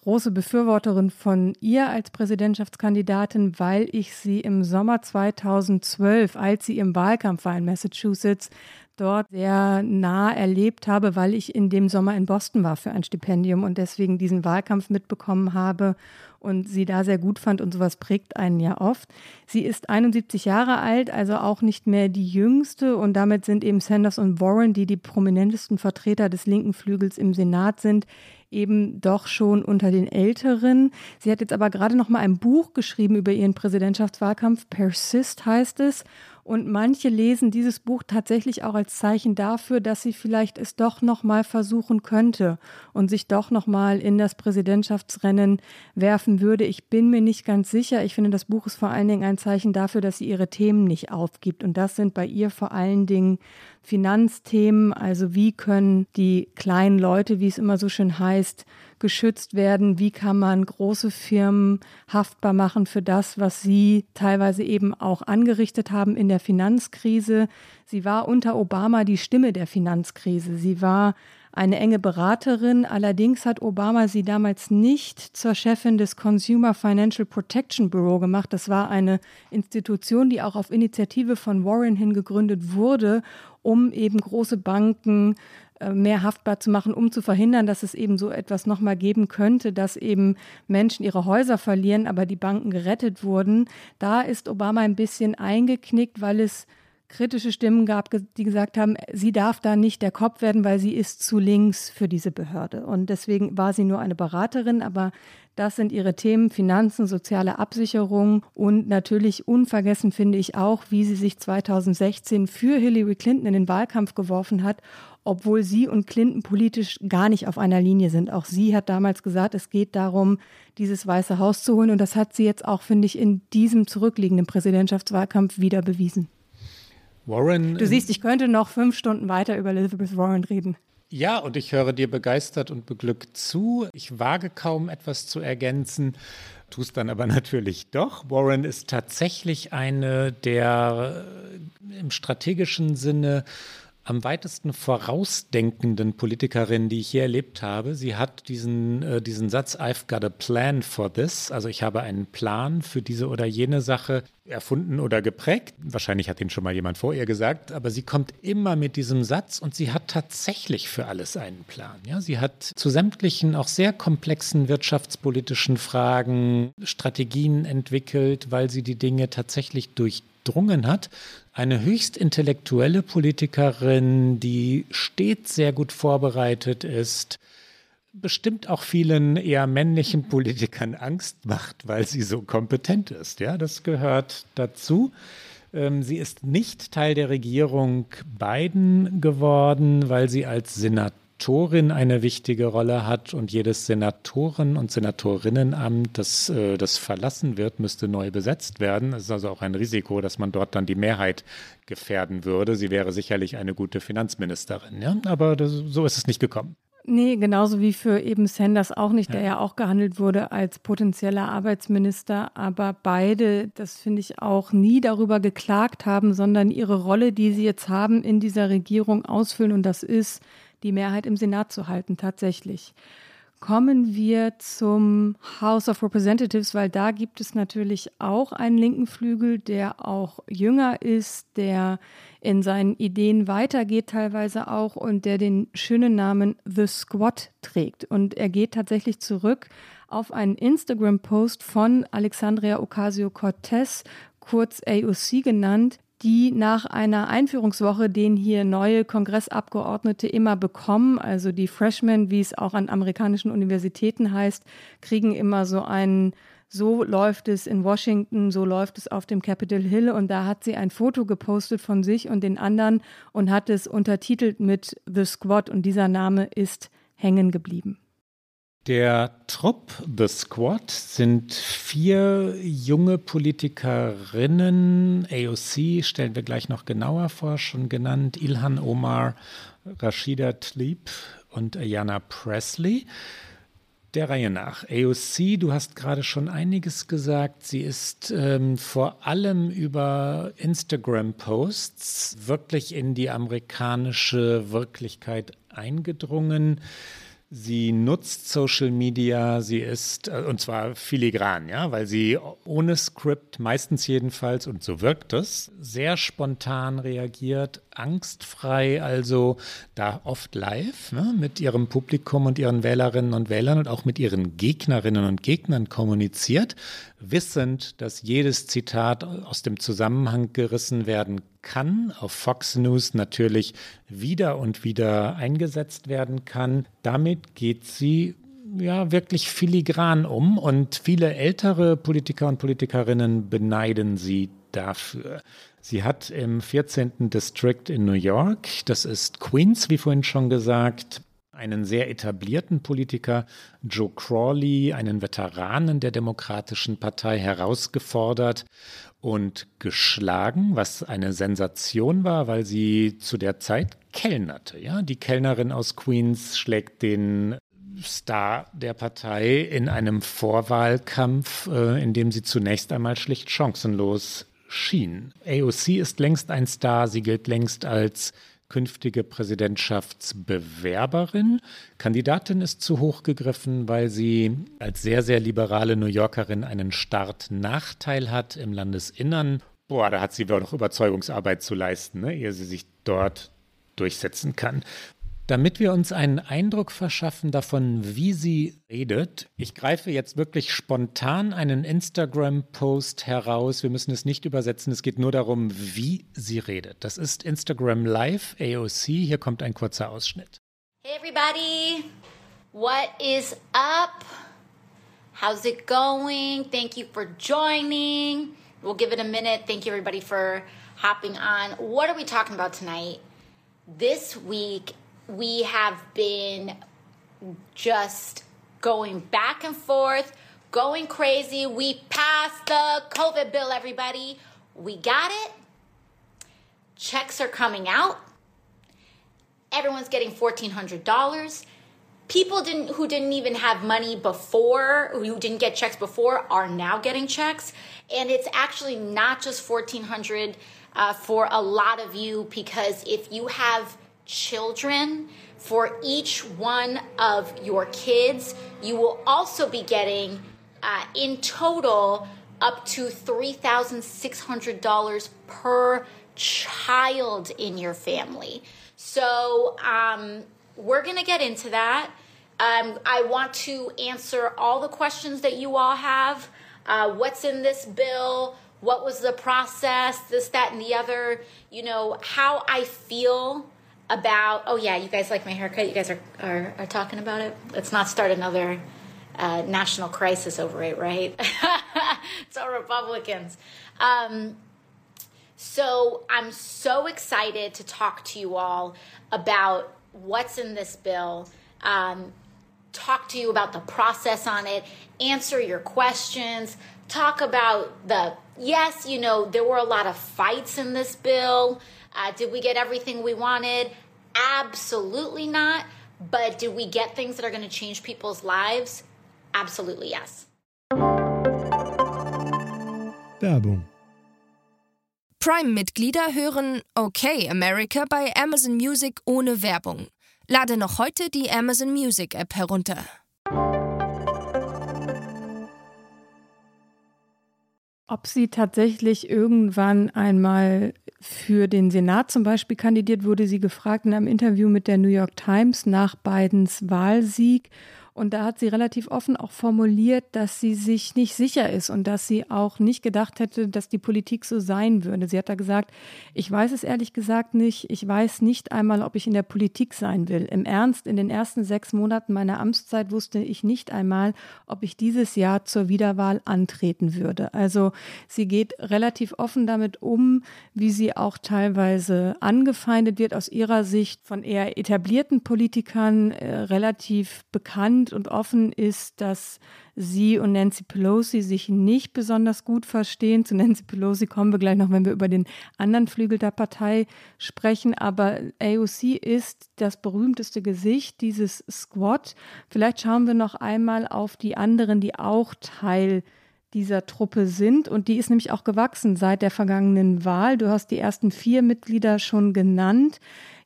große Befürworterin von ihr als Präsidentschaftskandidatin, weil ich sie im Sommer 2012, als sie im Wahlkampf war in Massachusetts, dort sehr nah erlebt habe, weil ich in dem Sommer in Boston war für ein Stipendium und deswegen diesen Wahlkampf mitbekommen habe und sie da sehr gut fand und sowas prägt einen ja oft. Sie ist 71 Jahre alt, also auch nicht mehr die jüngste und damit sind eben Sanders und Warren, die die prominentesten Vertreter des linken Flügels im Senat sind, eben doch schon unter den Älteren. Sie hat jetzt aber gerade noch mal ein Buch geschrieben über ihren Präsidentschaftswahlkampf. Persist heißt es. Und manche lesen dieses Buch tatsächlich auch als Zeichen dafür, dass sie vielleicht es doch noch mal versuchen könnte und sich doch noch mal in das Präsidentschaftsrennen werfen würde. Ich bin mir nicht ganz sicher. Ich finde, das Buch ist vor allen Dingen ein Zeichen dafür, dass sie ihre Themen nicht aufgibt. Und das sind bei ihr vor allen Dingen Finanzthemen. Also wie können die kleinen Leute, wie es immer so schön heißt, geschützt werden? Wie kann man große Firmen haftbar machen für das, was sie teilweise eben auch angerichtet haben in der Finanzkrise? Sie war unter Obama die Stimme der Finanzkrise. Sie war eine enge Beraterin. Allerdings hat Obama sie damals nicht zur Chefin des Consumer Financial Protection Bureau gemacht. Das war eine Institution, die auch auf Initiative von Warren hin gegründet wurde, um eben große Banken äh, mehr haftbar zu machen, um zu verhindern, dass es eben so etwas nochmal geben könnte, dass eben Menschen ihre Häuser verlieren, aber die Banken gerettet wurden. Da ist Obama ein bisschen eingeknickt, weil es kritische Stimmen gab, die gesagt haben, sie darf da nicht der Kopf werden, weil sie ist zu links für diese Behörde. Und deswegen war sie nur eine Beraterin, aber das sind ihre Themen, Finanzen, soziale Absicherung und natürlich unvergessen finde ich auch, wie sie sich 2016 für Hillary Clinton in den Wahlkampf geworfen hat, obwohl sie und Clinton politisch gar nicht auf einer Linie sind. Auch sie hat damals gesagt, es geht darum, dieses Weiße Haus zu holen und das hat sie jetzt auch, finde ich, in diesem zurückliegenden Präsidentschaftswahlkampf wieder bewiesen. Warren. Du siehst, ich könnte noch fünf Stunden weiter über Elizabeth Warren reden. Ja, und ich höre dir begeistert und beglückt zu. Ich wage kaum etwas zu ergänzen, tust dann aber [LAUGHS] natürlich doch. Warren ist tatsächlich eine der äh, im strategischen Sinne am weitesten vorausdenkenden Politikerinnen, die ich je erlebt habe. Sie hat diesen, äh, diesen Satz, I've got a plan for this, also ich habe einen Plan für diese oder jene Sache erfunden oder geprägt. Wahrscheinlich hat ihn schon mal jemand vor ihr gesagt, aber sie kommt immer mit diesem Satz und sie hat tatsächlich für alles einen Plan. Ja, sie hat zu sämtlichen auch sehr komplexen wirtschaftspolitischen Fragen Strategien entwickelt, weil sie die Dinge tatsächlich durchdrungen hat eine höchst intellektuelle Politikerin, die stets sehr gut vorbereitet ist, bestimmt auch vielen eher männlichen Politikern Angst macht, weil sie so kompetent ist. Ja, das gehört dazu. Ähm, sie ist nicht Teil der Regierung Biden geworden, weil sie als Senatorin Senatorin eine wichtige Rolle hat und jedes Senatoren- und Senatoriinnenamt, das, äh, das verlassen wird, müsste neu besetzt werden. Es ist also auch ein Risiko, dass man dort dann die Mehrheit gefährden würde. Sie wäre sicherlich eine gute Finanzministerin, ja? aber das, so ist es nicht gekommen. Nee, genauso wie für eben Sanders auch nicht, der ja. ja auch gehandelt wurde als potenzieller Arbeitsminister. Aber beide, das finde ich auch, nie darüber geklagt haben, sondern ihre Rolle, die sie jetzt haben, in dieser Regierung ausfüllen. Und das ist, die Mehrheit im Senat zu halten, tatsächlich. Kommen wir zum House of Representatives, weil da gibt es natürlich auch einen linken Flügel, der auch jünger ist, der in seinen Ideen weitergeht teilweise auch und der den schönen Namen The Squad trägt. Und er geht tatsächlich zurück auf einen Instagram-Post von Alexandria Ocasio-Cortez, kurz AOC genannt, die nach einer Einführungswoche, den hier neue Kongressabgeordnete immer bekommen, also die Freshmen, wie es auch an amerikanischen Universitäten heißt, kriegen immer so einen so läuft es in Washington, so läuft es auf dem Capitol Hill. Und da hat sie ein Foto gepostet von sich und den anderen und hat es untertitelt mit The Squad. Und dieser Name ist hängen geblieben. Der Trupp, The Squad, sind vier junge Politikerinnen. AOC stellen wir gleich noch genauer vor, schon genannt. Ilhan Omar, Rashida Tlaib und Ayanna Presley. Der Reihe nach. AOC, du hast gerade schon einiges gesagt. Sie ist ähm, vor allem über Instagram-Posts wirklich in die amerikanische Wirklichkeit eingedrungen. Sie nutzt Social Media, sie ist, äh, und zwar filigran, ja, weil sie ohne Skript, meistens jedenfalls, und so wirkt es, sehr spontan reagiert, angstfrei, also da oft live ne, mit ihrem Publikum und ihren Wählerinnen und Wählern und auch mit ihren Gegnerinnen und Gegnern kommuniziert, wissend, dass jedes Zitat aus dem Zusammenhang gerissen werden kann, auf Fox News natürlich wieder und wieder eingesetzt werden kann. Damit geht sie ja wirklich filigran um und viele ältere Politiker und Politikerinnen beneiden sie dafür. Sie hat im 14. District in New York, das ist Queens, wie vorhin schon gesagt, einen sehr etablierten Politiker, Joe Crawley, einen Veteranen der Demokratischen Partei, herausgefordert und geschlagen, was eine Sensation war, weil sie zu der Zeit kellnerte. Ja, die Kellnerin aus Queens schlägt den Star der Partei in einem Vorwahlkampf, äh, in dem sie zunächst einmal schlicht chancenlos schien. AOC ist längst ein Star, sie gilt längst als künftige Präsidentschaftsbewerberin. Kandidatin ist zu hoch gegriffen, weil sie als sehr, sehr liberale New Yorkerin einen Startnachteil hat im Landesinnern. Boah, da hat sie doch noch Überzeugungsarbeit zu leisten, ne, ehe sie sich dort durchsetzen kann. Damit wir uns einen Eindruck verschaffen davon, wie sie redet, ich greife jetzt wirklich spontan einen Instagram-Post heraus. Wir müssen es nicht übersetzen, es geht nur darum, wie sie redet. Das ist Instagram Live AOC. Hier kommt ein kurzer Ausschnitt. Hey everybody, what is up? How's it going? Thank you for joining. We'll give it a minute. Thank you everybody for hopping on. What are we talking about tonight? This week we have been just going back and forth, going crazy. We passed the COVID bill, everybody. We got it. Checks are coming out. Everyone's getting $1,400. People didn't who didn't even have money before, who didn't get checks before, are now getting checks. And it's actually not just 1400 uh, for a lot of you because if you have children, for each one of your kids, you will also be getting uh, in total up to $3,600 per child in your family. So um, we're going to get into that. Um, I want to answer all the questions that you all have. Uh, what's in this bill? What was the process? This, that, and the other. You know, how I feel about, oh, yeah, you guys like my haircut. You guys are, are, are talking about it. Let's not start another uh, national crisis over it, right? [LAUGHS] it's all Republicans. Um, so I'm so excited to talk to you all about what's in this bill, um, talk to you about the process on it, answer your questions, talk about the yes, you know, there were a lot of fights in this bill. Uh, did we get everything we wanted? Absolutely not. But did we get things that are going to change people's lives? Absolutely yes. Werbung. Prime-Mitglieder hören Okay America bei Amazon Music ohne Werbung. Lade noch heute die Amazon Music App herunter. Ob sie tatsächlich irgendwann einmal für den Senat zum Beispiel kandidiert, wurde sie gefragt in einem Interview mit der New York Times nach Bidens Wahlsieg. Und da hat sie relativ offen auch formuliert, dass sie sich nicht sicher ist und dass sie auch nicht gedacht hätte, dass die Politik so sein würde. Sie hat da gesagt, ich weiß es ehrlich gesagt nicht. Ich weiß nicht einmal, ob ich in der Politik sein will. Im Ernst, in den ersten sechs Monaten meiner Amtszeit wusste ich nicht einmal, ob ich dieses Jahr zur Wiederwahl antreten würde. Also sie geht relativ offen damit um, wie sie auch teilweise angefeindet wird aus ihrer Sicht von eher etablierten Politikern, äh, relativ bekannt transparent und offen ist, dass sie und Nancy Pelosi sich nicht besonders gut verstehen. Zu Nancy Pelosi kommen wir gleich noch, wenn wir über den anderen Flügel der Partei sprechen. Aber AOC ist das berühmteste Gesicht dieses Squad. Vielleicht schauen wir noch einmal auf die anderen, die auch Teil dieser Truppe sind. Und die ist nämlich auch gewachsen seit der vergangenen Wahl. Du hast die ersten vier Mitglieder schon genannt.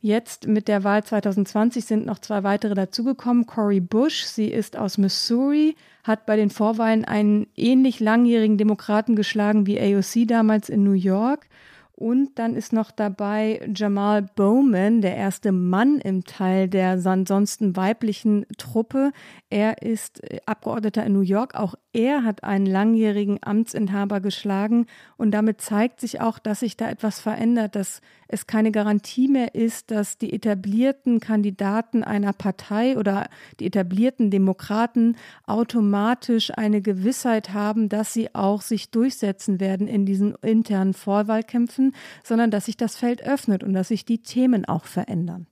Jetzt mit der Wahl 2020 sind noch zwei weitere dazugekommen. Cory Bush, sie ist aus Missouri, hat bei den Vorwahlen einen ähnlich langjährigen Demokraten geschlagen wie AOC damals in New York. Und dann ist noch dabei Jamal Bowman, der erste Mann im Teil der ansonsten weiblichen Truppe. Er ist Abgeordneter in New York. Auch er hat einen langjährigen Amtsinhaber geschlagen. Und damit zeigt sich auch, dass sich da etwas verändert, dass es keine Garantie mehr ist, dass die etablierten Kandidaten einer Partei oder die etablierten Demokraten automatisch eine Gewissheit haben, dass sie auch sich durchsetzen werden in diesen internen Vorwahlkämpfen, sondern dass sich das Feld öffnet und dass sich die Themen auch verändern.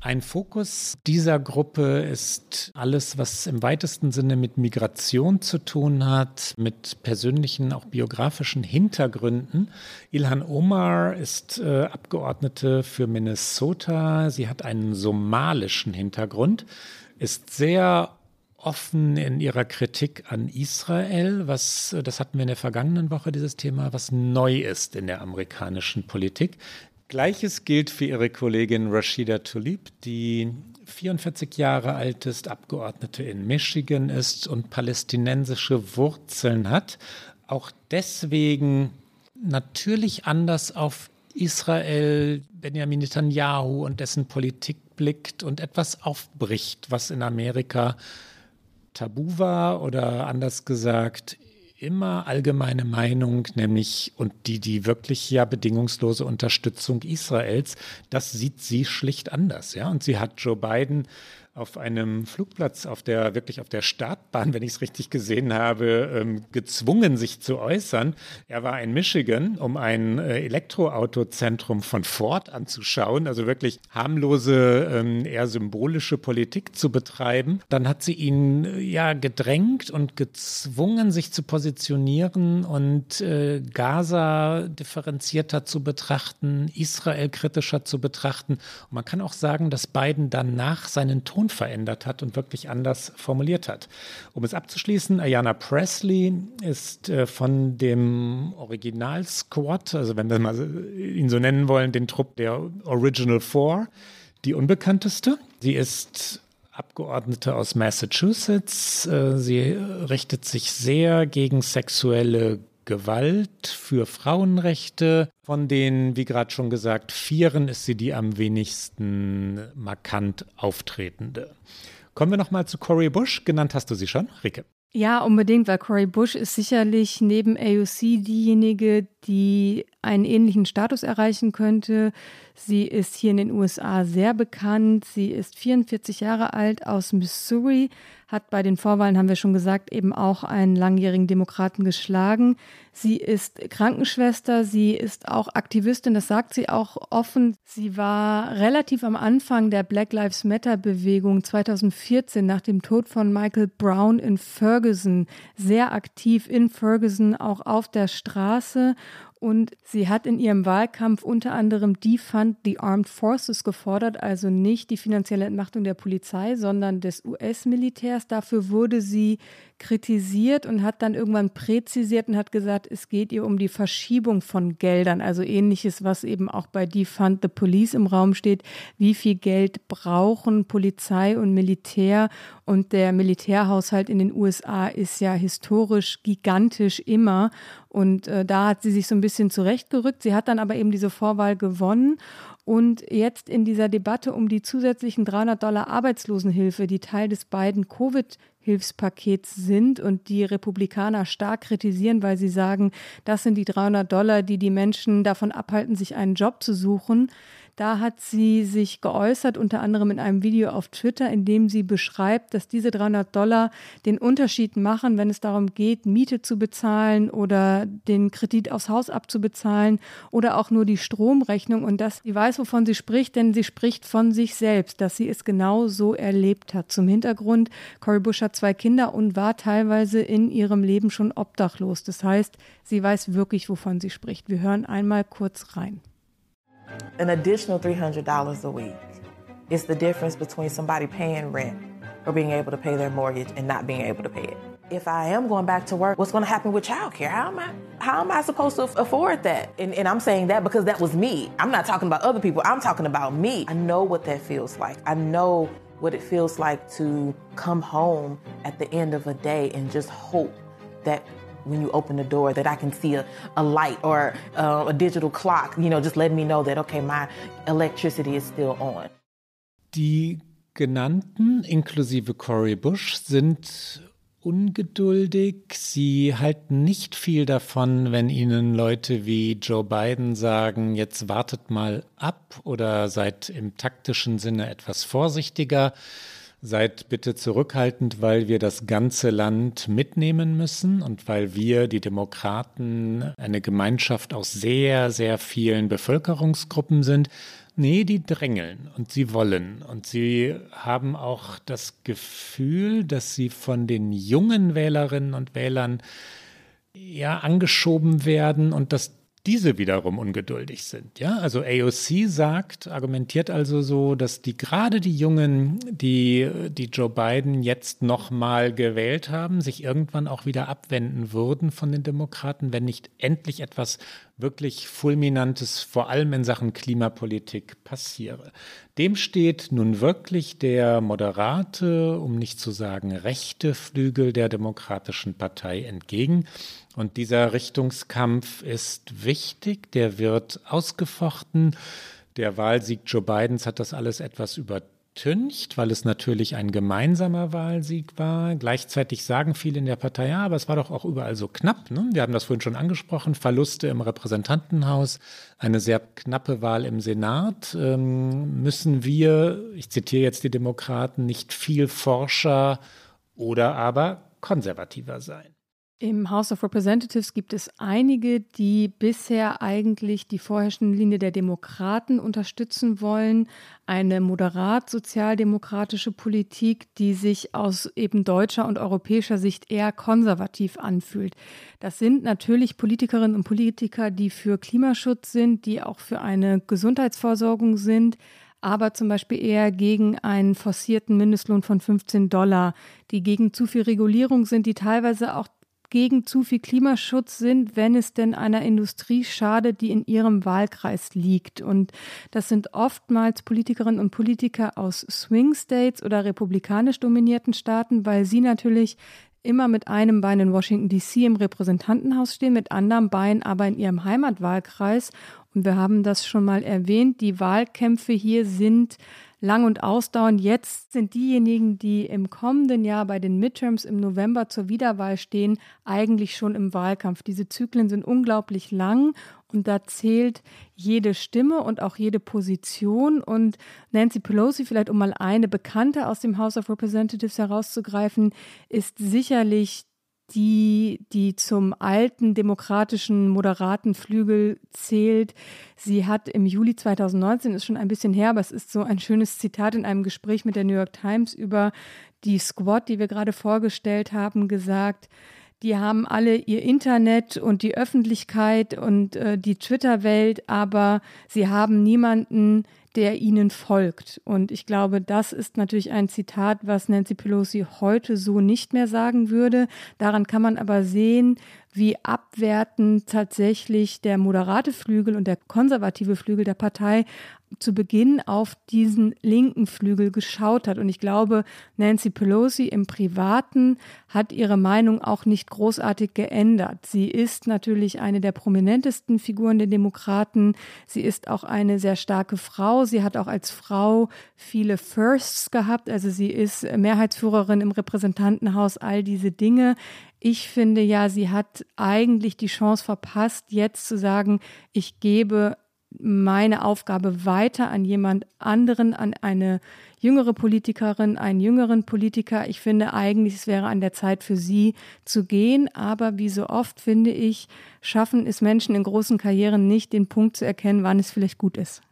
Ein Fokus dieser Gruppe ist alles, was im weitesten Sinne mit Migration zu tun hat, mit persönlichen, auch biografischen Hintergründen. Ilhan Omar ist äh, Abgeordnete für Minnesota. Sie hat einen somalischen Hintergrund, ist sehr offen in ihrer Kritik an Israel, was, das hatten wir in der vergangenen Woche, dieses Thema, was neu ist in der amerikanischen Politik. Gleiches gilt für ihre Kollegin Rashida Tlaib, die 44 Jahre alt ist, Abgeordnete in Michigan ist und palästinensische Wurzeln hat. Auch deswegen natürlich anders auf Israel, Benjamin Netanyahu und dessen Politik blickt und etwas aufbricht, was in Amerika tabu war oder anders gesagt immer allgemeine Meinung, nämlich und die, die wirklich ja bedingungslose Unterstützung Israels, das sieht sie schlicht anders, ja. Und sie hat Joe Biden auf einem Flugplatz, auf der wirklich auf der Startbahn, [LAUGHS] wenn ich es richtig gesehen habe, ähm, gezwungen, sich zu äußern. Er war in Michigan, um ein äh, Elektroautozentrum von Ford anzuschauen, also wirklich harmlose, ähm, eher symbolische Politik zu betreiben. Dann hat sie ihn äh, ja gedrängt und gezwungen, sich zu positionieren und äh, Gaza differenzierter zu betrachten, Israel kritischer zu betrachten. Und man kann auch sagen, dass Biden danach seinen Ton Verändert hat und wirklich anders formuliert hat. Um es abzuschließen, Ayanna Presley ist äh, von dem Original-Squad, also wenn wir mal ihn so nennen wollen, den Trupp der Original Four, die unbekannteste. Sie ist Abgeordnete aus Massachusetts. Äh, sie richtet sich sehr gegen sexuelle Gewalt, für Frauenrechte. Von den, wie gerade schon gesagt, Vieren ist sie die am wenigsten markant auftretende. Kommen wir nochmal zu Cory Bush. Genannt hast du sie schon, Rike. Ja, unbedingt, weil Cory Bush ist sicherlich neben AOC diejenige, die einen ähnlichen Status erreichen könnte. Sie ist hier in den USA sehr bekannt. Sie ist 44 Jahre alt aus Missouri, hat bei den Vorwahlen, haben wir schon gesagt, eben auch einen langjährigen Demokraten geschlagen. Sie ist Krankenschwester, sie ist auch Aktivistin, das sagt sie auch offen. Sie war relativ am Anfang der Black Lives Matter Bewegung 2014 nach dem Tod von Michael Brown in Ferguson sehr aktiv in Ferguson, auch auf der Straße und sie hat in ihrem Wahlkampf unter anderem Defund the Armed Forces gefordert, also nicht die finanzielle Entmachtung der Polizei, sondern des US-Militärs. Dafür wurde sie kritisiert und hat dann irgendwann präzisiert und hat gesagt, es geht ihr um die Verschiebung von Geldern, also ähnliches, was eben auch bei Defund the Police im Raum steht. Wie viel Geld brauchen Polizei und Militär? Und der Militärhaushalt in den USA ist ja historisch gigantisch immer. Und äh, da hat sie sich so ein bisschen zurechtgerückt. Sie hat dann aber eben diese Vorwahl gewonnen. Und jetzt in dieser Debatte um die zusätzlichen 300 Dollar Arbeitslosenhilfe, die Teil des beiden Covid Hilfspakets sind und die Republikaner stark kritisieren, weil sie sagen, das sind die 300 Dollar, die die Menschen davon abhalten, sich einen Job zu suchen. Da hat sie sich geäußert, unter anderem in einem Video auf Twitter, in dem sie beschreibt, dass diese 300 Dollar den Unterschied machen, wenn es darum geht, Miete zu bezahlen oder den Kredit aufs Haus abzubezahlen oder auch nur die Stromrechnung und dass sie weiß, wovon sie spricht, denn sie spricht von sich selbst, dass sie es genau so erlebt hat. Zum Hintergrund, Cory Bush hat zwei Kinder und war teilweise in ihrem Leben schon obdachlos. Das heißt, sie weiß wirklich, wovon sie spricht. Wir hören einmal kurz rein. An additional $300 a week. It's the difference between somebody paying rent or being able to pay their mortgage and not being able to pay it. If I am going back to work, what's going to happen with childcare? How am I how am I supposed to afford that? And, and I'm saying that because that was me. I'm not talking about other people. I'm talking about me. I know what that feels like. I know what it feels like to come home at the end of a day and just hope that when you open the door that I can see a, a light or uh, a digital clock, you know, just letting me know that, okay, my electricity is still on. Die genannten, inklusive Cory Bush, sind ungeduldig. Sie halten nicht viel davon, wenn ihnen Leute wie Joe Biden sagen, jetzt wartet mal ab oder seid im taktischen Sinne etwas vorsichtiger. Seid bitte zurückhaltend, weil wir das ganze Land mitnehmen müssen und weil wir, die Demokraten, eine Gemeinschaft aus sehr, sehr vielen Bevölkerungsgruppen sind. Nee, die drängeln und sie wollen. Und sie haben auch das Gefühl, dass sie von den jungen Wählerinnen und Wählern ja angeschoben werden und dass diese wiederum ungeduldig sind. Ja, also AOC sagt, argumentiert also so, dass die gerade die Jungen, die, die Joe Biden jetzt nochmal gewählt haben, sich irgendwann auch wieder abwenden würden von den Demokraten, wenn nicht endlich etwas wirklich Fulminantes, vor allem in Sachen Klimapolitik, passiere. Dem steht nun wirklich der moderate, um nicht zu sagen rechte Flügel der Demokratischen Partei entgegen. Und dieser Richtungskampf ist wichtig, der wird ausgefochten. Der Wahlsieg Joe Bidens hat das alles etwas übertüncht, weil es natürlich ein gemeinsamer Wahlsieg war. Gleichzeitig sagen viele in der Partei, ja, aber es war doch auch überall so knapp. Ne? Wir haben das vorhin schon angesprochen, Verluste im Repräsentantenhaus, eine sehr knappe Wahl im Senat. Ähm, müssen wir, ich zitiere jetzt die Demokraten, nicht viel forscher oder aber konservativer sein? Im House of Representatives gibt es einige, die bisher eigentlich die vorherrschende Linie der Demokraten unterstützen wollen. Eine moderat sozialdemokratische Politik, die sich aus eben deutscher und europäischer Sicht eher konservativ anfühlt. Das sind natürlich Politikerinnen und Politiker, die für Klimaschutz sind, die auch für eine Gesundheitsversorgung sind, aber zum Beispiel eher gegen einen forcierten Mindestlohn von 15 Dollar, die gegen zu viel Regulierung sind, die teilweise auch gegen zu viel Klimaschutz sind, wenn es denn einer Industrie schadet, die in ihrem Wahlkreis liegt. Und das sind oftmals Politikerinnen und Politiker aus Swing States oder republikanisch dominierten Staaten, weil sie natürlich immer mit einem Bein in Washington DC im Repräsentantenhaus stehen, mit anderem Bein aber in ihrem Heimatwahlkreis. Und wir haben das schon mal erwähnt, die Wahlkämpfe hier sind lang und ausdauernd. Jetzt sind diejenigen, die im kommenden Jahr bei den Midterms im November zur Wiederwahl stehen, eigentlich schon im Wahlkampf. Diese Zyklen sind unglaublich lang und da zählt jede Stimme und auch jede Position. Und Nancy Pelosi, vielleicht um mal eine Bekannte aus dem House of Representatives herauszugreifen, ist sicherlich die, die zum alten demokratischen moderaten Flügel zählt. Sie hat im Juli 2019, ist schon ein bisschen her, aber es ist so ein schönes Zitat in einem Gespräch mit der New York Times über die Squad, die wir gerade vorgestellt haben, gesagt, die haben alle ihr Internet und die Öffentlichkeit und äh, die Twitter-Welt, aber sie haben niemanden, der ihnen folgt. Und ich glaube, das ist natürlich ein Zitat, was Nancy Pelosi heute so nicht mehr sagen würde. Daran kann man aber sehen, wie abwertend tatsächlich der moderate Flügel und der konservative Flügel der Partei zu Beginn auf diesen linken Flügel geschaut hat. Und ich glaube, Nancy Pelosi im Privaten hat ihre Meinung auch nicht großartig geändert. Sie ist natürlich eine der prominentesten Figuren der Demokraten. Sie ist auch eine sehr starke Frau. Sie hat auch als Frau viele Firsts gehabt. Also sie ist Mehrheitsführerin im Repräsentantenhaus, all diese Dinge. Ich finde ja, sie hat eigentlich die Chance verpasst, jetzt zu sagen, ich gebe meine Aufgabe weiter an jemand anderen, an eine jüngere Politikerin, einen jüngeren Politiker. Ich finde eigentlich, es wäre an der Zeit für sie zu gehen. Aber wie so oft finde ich, schaffen es Menschen in großen Karrieren nicht, den Punkt zu erkennen, wann es vielleicht gut ist.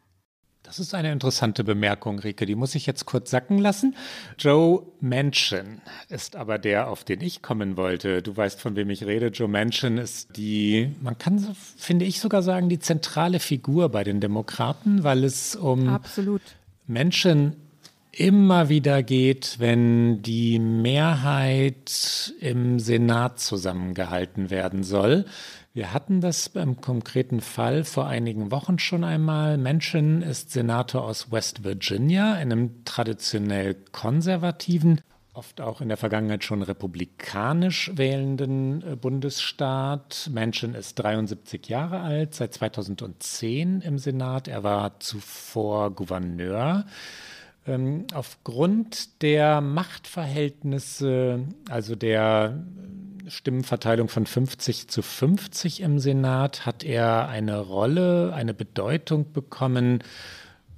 Das ist eine interessante Bemerkung, Rike. Die muss ich jetzt kurz sacken lassen. Joe Manchin ist aber der, auf den ich kommen wollte. Du weißt, von wem ich rede. Joe Manchin ist die, man kann, finde ich sogar sagen, die zentrale Figur bei den Demokraten, weil es um Absolut. Menschen immer wieder geht, wenn die Mehrheit im Senat zusammengehalten werden soll. Wir hatten das beim konkreten Fall vor einigen Wochen schon einmal. Manchin ist Senator aus West Virginia, einem traditionell konservativen, oft auch in der Vergangenheit schon republikanisch wählenden äh, Bundesstaat. Manchin ist 73 Jahre alt, seit 2010 im Senat. Er war zuvor Gouverneur. Ähm, aufgrund der Machtverhältnisse, also der Stimmenverteilung von 50 zu 50 im Senat hat er eine Rolle, eine Bedeutung bekommen,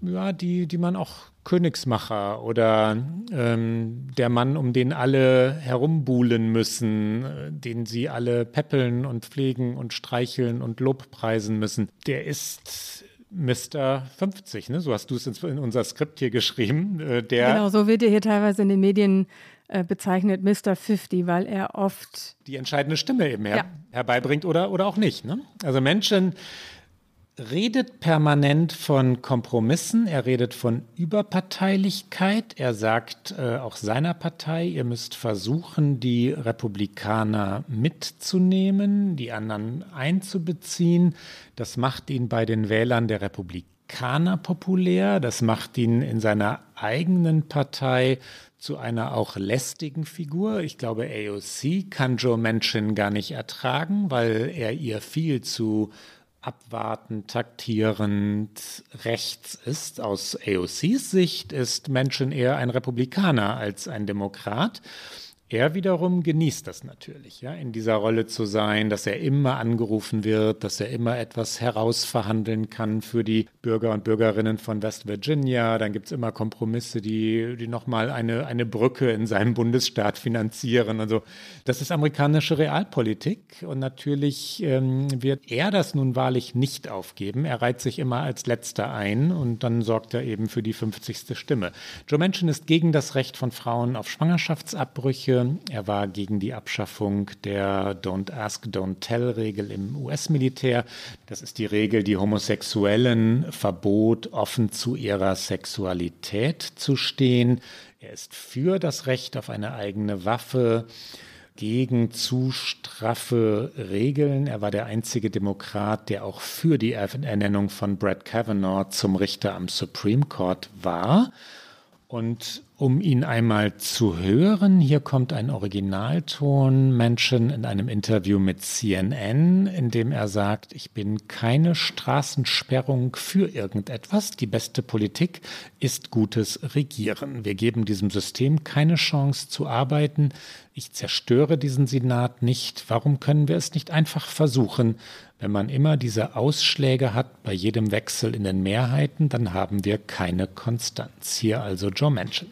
ja, die, die man auch Königsmacher oder ähm, der Mann, um den alle herumbuhlen müssen, den sie alle peppeln und pflegen und streicheln und Lobpreisen müssen, der ist Mr. 50, ne? So hast du es in unser Skript hier geschrieben. Äh, der genau, so wird er hier teilweise in den Medien äh, bezeichnet Mr. 50, weil er oft die entscheidende Stimme eben her ja. herbeibringt oder, oder auch nicht. Ne? Also Menschen redet permanent von Kompromissen, er redet von Überparteilichkeit, er sagt äh, auch seiner Partei, ihr müsst versuchen, die Republikaner mitzunehmen, die anderen einzubeziehen. Das macht ihn bei den Wählern der Republikaner populär, das macht ihn in seiner eigenen Partei zu einer auch lästigen Figur. Ich glaube, AOC kann Joe Manchin gar nicht ertragen, weil er ihr viel zu abwartend, taktierend rechts ist. Aus AOCs Sicht ist Manchin eher ein Republikaner als ein Demokrat. Er wiederum genießt das natürlich, ja, in dieser Rolle zu sein, dass er immer angerufen wird, dass er immer etwas herausverhandeln kann für die Bürger und Bürgerinnen von West Virginia. Dann gibt es immer Kompromisse, die, die nochmal eine, eine Brücke in seinem Bundesstaat finanzieren. Also das ist amerikanische Realpolitik und natürlich ähm, wird er das nun wahrlich nicht aufgeben. Er reiht sich immer als Letzter ein und dann sorgt er eben für die 50. Stimme. Joe Manchin ist gegen das Recht von Frauen auf Schwangerschaftsabbrüche Er war gegen die Abschaffung der Don't Ask, Don't Tell-Regel im US-Militär. Das ist die Regel, die Homosexuellen verbot, offen zu ihrer Sexualität zu stehen. Er ist für das Recht auf eine eigene Waffe gegen zu straffe Regeln. Er war der einzige Demokrat, der auch für die Ernennung von Brett Kavanaugh zum Richter am Supreme Court war. Und um ihn einmal zu hören, hier kommt ein Originalton Menschen in einem Interview mit CNN, in dem er sagt, ich bin keine Straßensperrung für irgendetwas. Die beste Politik ist gutes Regieren. Wir geben diesem System keine Chance zu arbeiten. Ich zerstöre diesen Senat nicht. Warum können wir es nicht einfach versuchen? Wenn man immer diese Ausschläge hat bei jedem Wechsel in den Mehrheiten, dann haben wir keine Konstanz. Hier also Joe Manchin.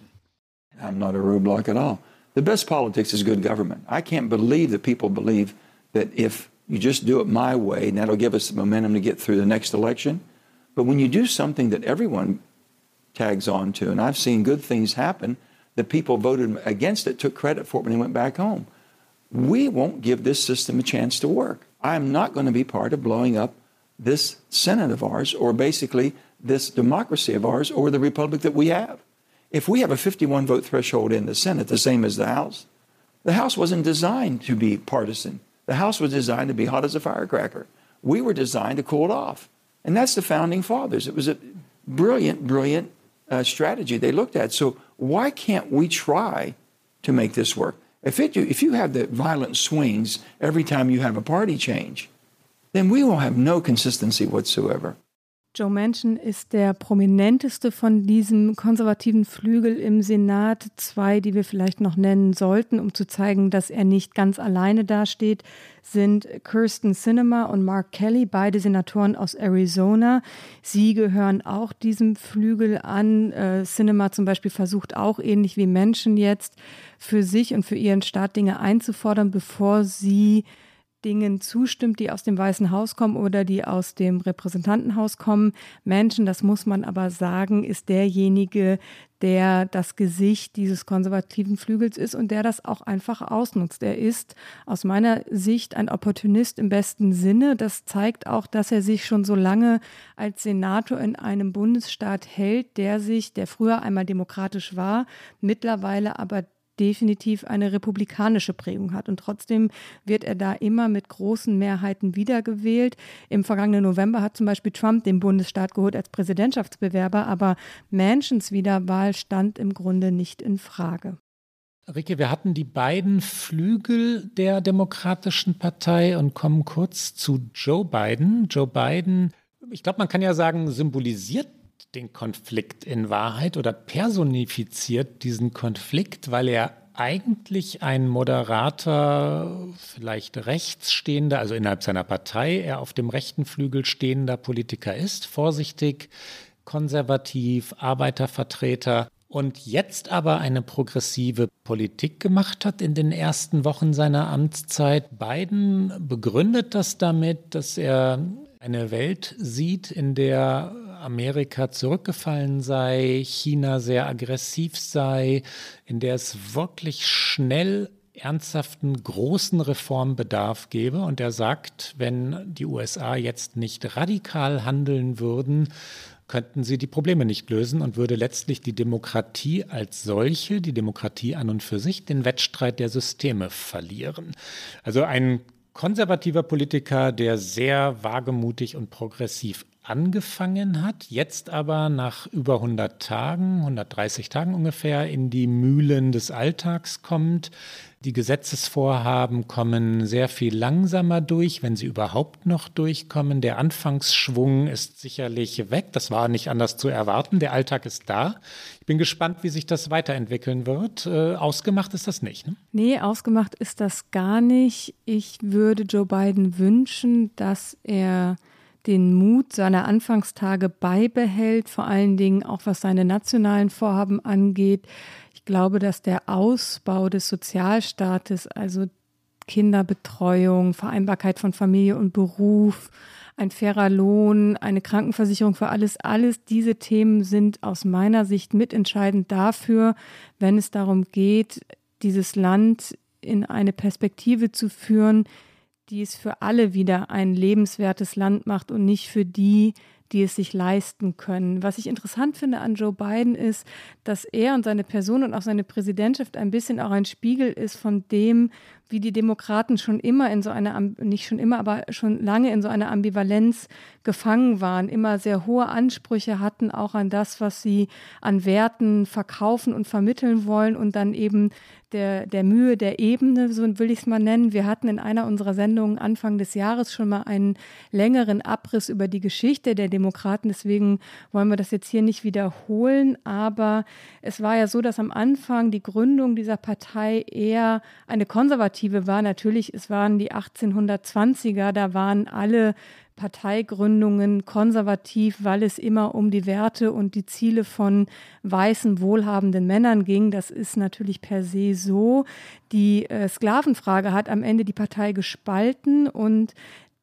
I'm not a roadblock at all. The best politics is good government. I can't believe that people believe that if you just do it my way, and that'll give us the momentum to get through the next election. But when you do something that everyone tags on to, and I've seen good things happen, the people voted against it, took credit for it when they went back home. We won't give this system a chance to work. I'm not going to be part of blowing up this Senate of ours, or basically this democracy of ours, or the republic that we have. If we have a 51 vote threshold in the Senate, the same as the House, the House wasn't designed to be partisan. The House was designed to be hot as a firecracker. We were designed to cool it off. And that's the founding fathers. It was a brilliant, brilliant uh, strategy they looked at. So why can't we try to make this work? If, it, if you have the violent swings every time you have a party change, then we will have no consistency whatsoever. Joe Manchin ist der prominenteste von diesem konservativen Flügel im Senat. Zwei, die wir vielleicht noch nennen sollten, um zu zeigen, dass er nicht ganz alleine dasteht, sind Kirsten Sinema und Mark Kelly, beide Senatoren aus Arizona. Sie gehören auch diesem Flügel an. Äh, Sinema zum Beispiel versucht auch ähnlich wie Manchin jetzt für sich und für ihren Staat Dinge einzufordern, bevor sie Dingen zustimmt, die aus dem Weißen Haus kommen oder die aus dem Repräsentantenhaus kommen. Menschen, das muss man aber sagen, ist derjenige, der das Gesicht dieses konservativen Flügels ist und der das auch einfach ausnutzt. Er ist aus meiner Sicht ein Opportunist im besten Sinne. Das zeigt auch, dass er sich schon so lange als Senator in einem Bundesstaat hält, der sich, der früher einmal demokratisch war, mittlerweile aber definitiv eine republikanische Prägung hat. Und trotzdem wird er da immer mit großen Mehrheiten wiedergewählt. Im vergangenen November hat zum Beispiel Trump den Bundesstaat geholt als Präsidentschaftsbewerber, aber Manchins Wiederwahl stand im Grunde nicht in Frage. Rike, wir hatten die beiden Flügel der Demokratischen Partei und kommen kurz zu Joe Biden. Joe Biden, ich glaube, man kann ja sagen, symbolisiert den Konflikt in Wahrheit oder personifiziert diesen Konflikt, weil er eigentlich ein moderater, vielleicht rechtsstehender, also innerhalb seiner Partei, er auf dem rechten Flügel stehender Politiker ist, vorsichtig, konservativ, Arbeitervertreter und jetzt aber eine progressive Politik gemacht hat in den ersten Wochen seiner Amtszeit. Biden begründet das damit, dass er eine Welt sieht, in der Amerika zurückgefallen sei, China sehr aggressiv sei, in der es wirklich schnell ernsthaften großen Reformbedarf gebe. Und er sagt, wenn die USA jetzt nicht radikal handeln würden, könnten sie die Probleme nicht lösen und würde letztlich die Demokratie als solche, die Demokratie an und für sich, den Wettstreit der Systeme verlieren. Also ein konservativer Politiker, der sehr wagemutig und progressiv angefangen hat, jetzt aber nach über 100 Tagen, 130 Tagen ungefähr, in die Mühlen des Alltags kommt. Die Gesetzesvorhaben kommen sehr viel langsamer durch, wenn sie überhaupt noch durchkommen. Der Anfangsschwung ist sicherlich weg. Das war nicht anders zu erwarten. Der Alltag ist da. Ich bin gespannt, wie sich das weiterentwickeln wird. Äh, ausgemacht ist das nicht. Ne? Nee, ausgemacht ist das gar nicht. Ich würde Joe Biden wünschen, dass er den Mut seiner Anfangstage beibehält, vor allen Dingen auch was seine nationalen Vorhaben angeht. Ich glaube, dass der Ausbau des Sozialstaates, also Kinderbetreuung, Vereinbarkeit von Familie und Beruf, ein fairer Lohn, eine Krankenversicherung für alles, alles diese Themen sind aus meiner Sicht mitentscheidend dafür, wenn es darum geht, dieses Land in eine Perspektive zu führen, die es für alle wieder ein lebenswertes Land macht und nicht für die, die es sich leisten können. Was ich interessant finde an Joe Biden ist, dass er und seine Person und auch seine Präsidentschaft ein bisschen auch ein Spiegel ist von dem, wie die Demokraten schon immer in so einer, nicht schon immer, aber schon lange in so einer Ambivalenz gefangen waren, immer sehr hohe Ansprüche hatten, auch an das, was sie an Werten verkaufen und vermitteln wollen und dann eben der, der Mühe der Ebene, so will ich es mal nennen. Wir hatten in einer unserer Sendungen Anfang des Jahres schon mal einen längeren Abriss über die Geschichte der Demokraten. Deswegen wollen wir das jetzt hier nicht wiederholen. Aber es war ja so, dass am Anfang die Gründung dieser Partei eher eine konservative war. Natürlich, es waren die 1820er, da waren alle Parteigründungen konservativ, weil es immer um die Werte und die Ziele von weißen, wohlhabenden Männern ging. Das ist natürlich per se so. Die äh, Sklavenfrage hat am Ende die Partei gespalten und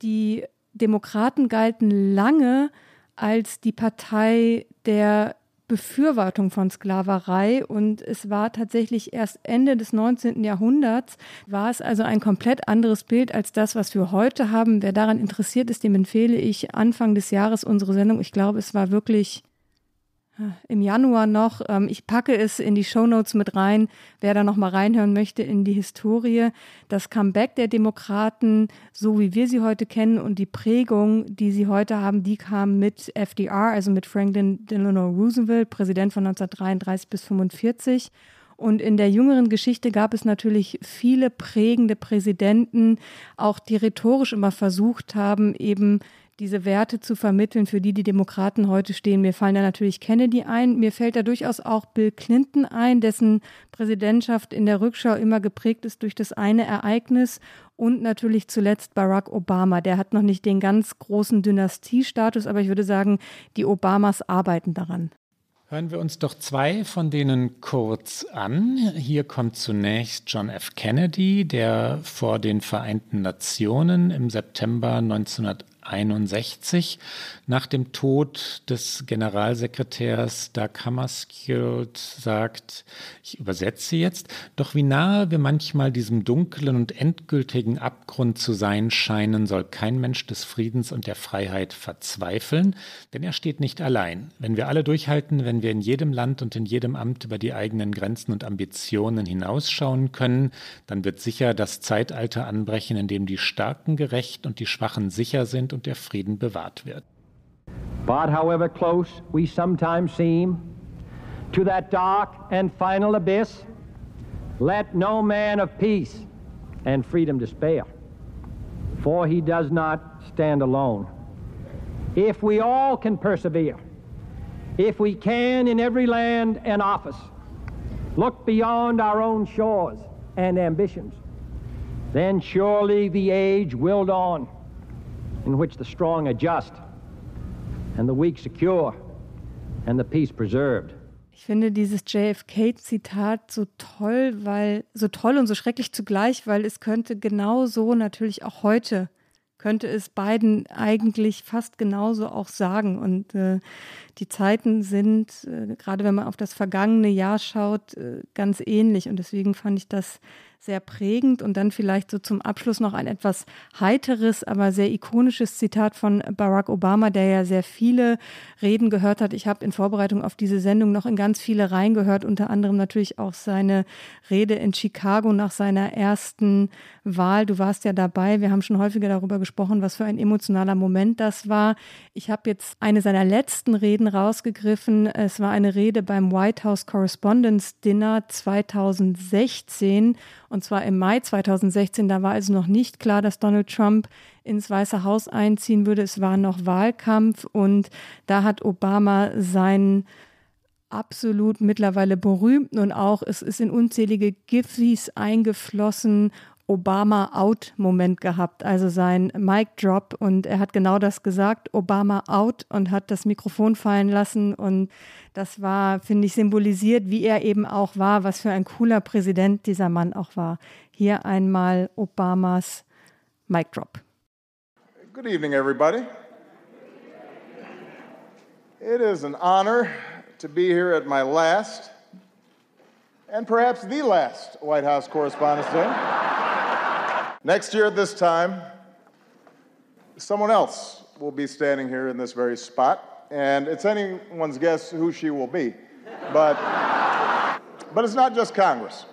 die Demokraten galten lange als die Partei der Befürwortung von Sklaverei und es war tatsächlich erst Ende des 19. Jahrhunderts, war es also ein komplett anderes Bild als das, was wir heute haben. Wer daran interessiert ist, dem empfehle ich Anfang des Jahres unsere Sendung. Ich glaube, es war wirklich im Januar noch. Ähm, ich packe es in die Shownotes mit rein, wer da noch mal reinhören möchte in die Historie. Das Comeback der Demokraten, so wie wir sie heute kennen und die Prägung, die sie heute haben, die kam mit FDR, also mit Franklin Delano Roosevelt, Präsident von 1933 bis 1945. Und in der jüngeren Geschichte gab es natürlich viele prägende Präsidenten, auch die rhetorisch immer versucht haben, eben diese Werte zu vermitteln, für die die Demokraten heute stehen. Mir fallen da natürlich Kennedy ein. Mir fällt da durchaus auch Bill Clinton ein, dessen Präsidentschaft in der Rückschau immer geprägt ist durch das eine Ereignis und natürlich zuletzt Barack Obama. Der hat noch nicht den ganz großen Dynastiestatus, aber ich würde sagen, die Obamas arbeiten daran. Hören wir uns doch zwei von denen kurz an. Hier kommt zunächst John F. Kennedy, der vor den Vereinten Nationen im September 1980 61 nach dem Tod des Generalsekretärs Doug Hammarskjöld sagt, ich übersetze jetzt, doch wie nahe wir manchmal diesem dunklen und endgültigen Abgrund zu sein scheinen, soll kein Mensch des Friedens und der Freiheit verzweifeln, denn er steht nicht allein. Wenn wir alle durchhalten, wenn wir in jedem Land und in jedem Amt über die eigenen Grenzen und Ambitionen hinausschauen können, dann wird sicher das Zeitalter anbrechen, in dem die Starken gerecht und die Schwachen sicher sind und der Frieden bewahrt wird. But however close we sometimes seem to that dark and final abyss, let no man of peace and freedom despair, for he does not stand alone. If we all can persevere, if we can in every land and office look beyond our own shores and ambitions, then surely the age will dawn in which the strong are just and the weak secure and the peace preserved. Ich finde dieses JFK-Zitat so toll, weil so toll und so schrecklich zugleich, weil es könnte genau so natürlich auch heute könnte es beiden eigentlich fast genauso auch sagen. Und äh, die Zeiten sind, äh, gerade wenn man auf das vergangene Jahr schaut, äh, ganz ähnlich. Und deswegen fand ich das sehr prägend. Und dann vielleicht so zum Abschluss noch ein etwas heiteres, aber sehr ikonisches Zitat von Barack Obama, der ja sehr viele Reden gehört hat. Ich habe in Vorbereitung auf diese Sendung noch in ganz viele reingehört, unter anderem natürlich auch seine Rede in Chicago nach seiner ersten Wahl. Du warst ja dabei. Wir haben schon häufiger darüber gesprochen, was für ein emotionaler Moment das war. Ich habe jetzt eine seiner letzten Reden rausgegriffen. Es war eine Rede beim White House Correspondence Dinner 2016 und zwar im Mai 2016. Da war also noch nicht klar, dass Donald Trump ins Weiße Haus einziehen würde. Es war noch Wahlkampf und da hat Obama seinen absolut mittlerweile berühmten und auch es ist in unzählige Gifis eingeflossen Obama-out-Moment gehabt, also sein Mic-Drop. Und er hat genau das gesagt, Obama out und hat das Mikrofon fallen lassen. Und das war, finde ich, symbolisiert, wie er eben auch war, was für ein cooler Präsident dieser Mann auch war. Hier einmal Obamas Mic-Drop. Good evening, everybody. It is an honor to be here at my last and perhaps the last White House Correspondents' Dinner. Next year at this time, someone else will be standing here in this very spot, and it's anyone's guess who she will be. But, [LAUGHS] but it's not just Congress.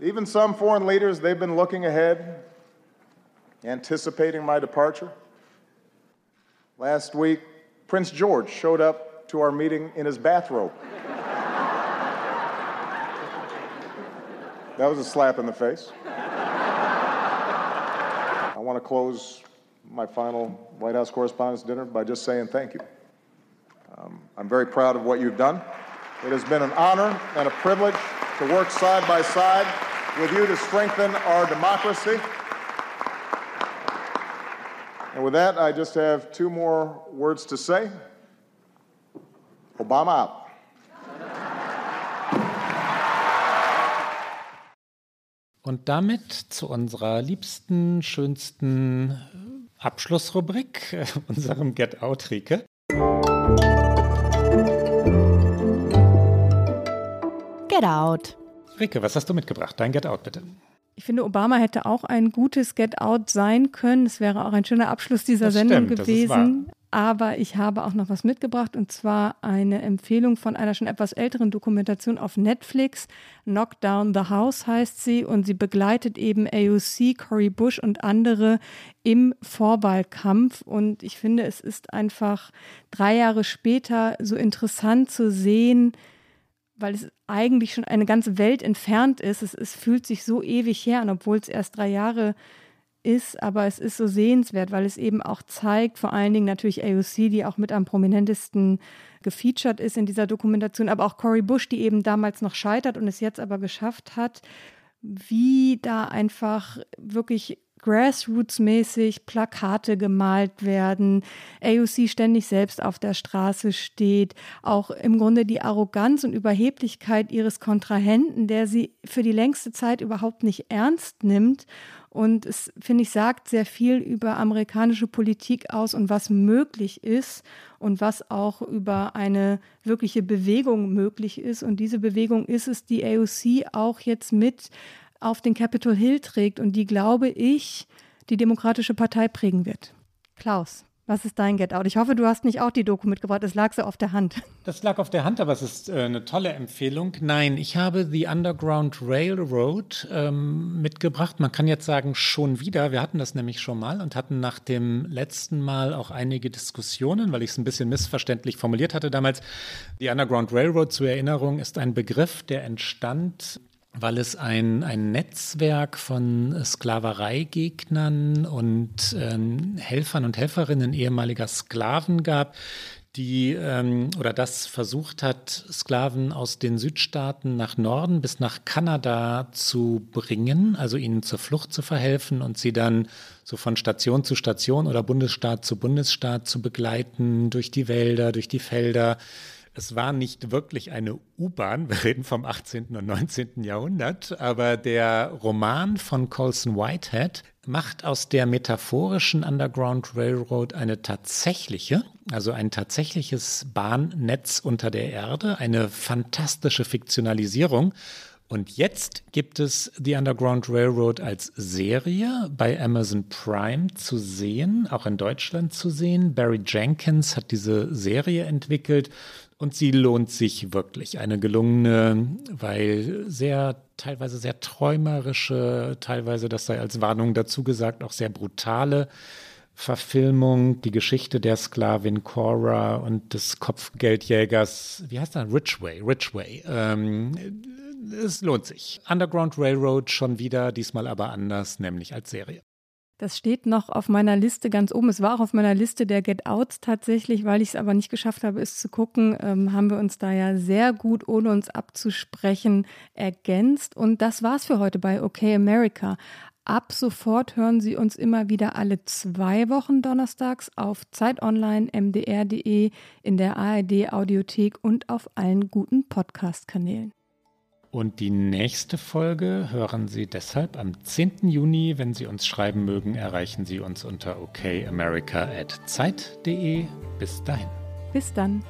Even some foreign leaders, they've been looking ahead, anticipating my departure. Last week, Prince George showed up to our meeting in his bathrobe. [LAUGHS] That was a slap in the face. Want to close my final White House Correspondents' Dinner by just saying thank you. Um, I'm very proud of what you've done. It has been an honor and a privilege to work side by side with you to strengthen our democracy. And with that, I just have two more words to say Obama out. Und damit zu unserer liebsten, schönsten Abschlussrubrik, unserem Get Out, Rike. Get Out. Rike, was hast du mitgebracht? Dein Get Out, bitte. Ich finde, Obama hätte auch ein gutes Get Out sein können. Es wäre auch ein schöner Abschluss dieser Das Sendung stimmt, das ist gewesen. Aber ich habe auch noch was mitgebracht und zwar eine Empfehlung von einer schon etwas älteren Dokumentation auf Netflix. Knock Down the House heißt sie und sie begleitet eben AOC, Cory Bush und andere im Vorwahlkampf. Und ich finde, es ist einfach drei Jahre später so interessant zu sehen, weil es eigentlich schon eine ganze Welt entfernt ist. Es, es fühlt sich so ewig her an, obwohl es erst drei Jahre ist, aber es ist so sehenswert, weil es eben auch zeigt, vor allen Dingen natürlich AOC, die auch mit am prominentesten gefeatured ist in dieser Dokumentation, aber auch Cory Bush, die eben damals noch scheitert und es jetzt aber geschafft hat, wie da einfach wirklich grassroots-mäßig Plakate gemalt werden, AOC ständig selbst auf der Straße steht, auch im Grunde die Arroganz und Überheblichkeit ihres Kontrahenten, der sie für die längste Zeit überhaupt nicht ernst nimmt. Und es, finde ich, sagt sehr viel über amerikanische Politik aus und was möglich ist und was auch über eine wirkliche Bewegung möglich ist. Und diese Bewegung ist es, die AOC auch jetzt mit auf den Capitol Hill trägt und die, glaube ich, die Demokratische Partei prägen wird. Klaus, was ist dein Get Out? Ich hoffe, du hast nicht auch die Doku mitgebracht. Es lag so auf der Hand. [LAUGHS] Das lag auf der Hand, aber es ist äh, eine tolle Empfehlung. Nein, ich habe The Underground Railroad ähm, mitgebracht. Man kann jetzt sagen, schon wieder. Wir hatten das nämlich schon mal und hatten nach dem letzten Mal auch einige Diskussionen, weil ich es ein bisschen missverständlich formuliert hatte damals. The Underground Railroad, zur Erinnerung, ist ein Begriff, der entstand weil es ein, ein Netzwerk von Sklavereigegnern und ähm, Helfern und Helferinnen ehemaliger Sklaven gab, die ähm, oder das versucht hat, Sklaven aus den Südstaaten nach Norden bis nach Kanada zu bringen, also ihnen zur Flucht zu verhelfen und sie dann so von Station zu Station oder Bundesstaat zu Bundesstaat zu begleiten, durch die Wälder, durch die Felder, es war nicht wirklich eine U-Bahn, wir reden vom 18. und 19. Jahrhundert, aber der Roman von Colson Whitehead macht aus der metaphorischen Underground Railroad eine tatsächliche, also ein tatsächliches Bahnnetz unter der Erde, eine fantastische Fiktionalisierung. Und jetzt gibt es The Underground Railroad als Serie bei Amazon Prime zu sehen, auch in Deutschland zu sehen. Barry Jenkins hat diese Serie entwickelt und sie lohnt sich wirklich. Eine gelungene, weil sehr, teilweise sehr träumerische, teilweise, das sei als Warnung dazu gesagt, auch sehr brutale Verfilmung. Die Geschichte der Sklavin Cora und des Kopfgeldjägers, wie heißt er? Richway, Richway. Ähm, es lohnt sich. Underground Railroad schon wieder, diesmal aber anders, nämlich als Serie. Das steht noch auf meiner Liste ganz oben. Es war auch auf meiner Liste der Get Outs tatsächlich, weil ich es aber nicht geschafft habe, es zu gucken, ähm, haben wir uns da ja sehr gut, ohne uns abzusprechen, ergänzt. Und das war's für heute bei OK America. Ab sofort hören Sie uns immer wieder alle zwei Wochen donnerstags auf Zeit Online, mdr.de, in der ARD Audiothek und auf allen guten Podcast-Kanälen. Und die nächste Folge hören Sie deshalb am 10. Juni. Wenn Sie uns schreiben mögen, erreichen Sie uns unter okamerica.zeit.de. Bis dahin. Bis dann.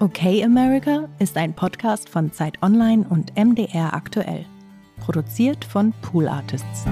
Okay America ist ein Podcast von Zeit Online und MDR aktuell. Produziert von Pool Artists.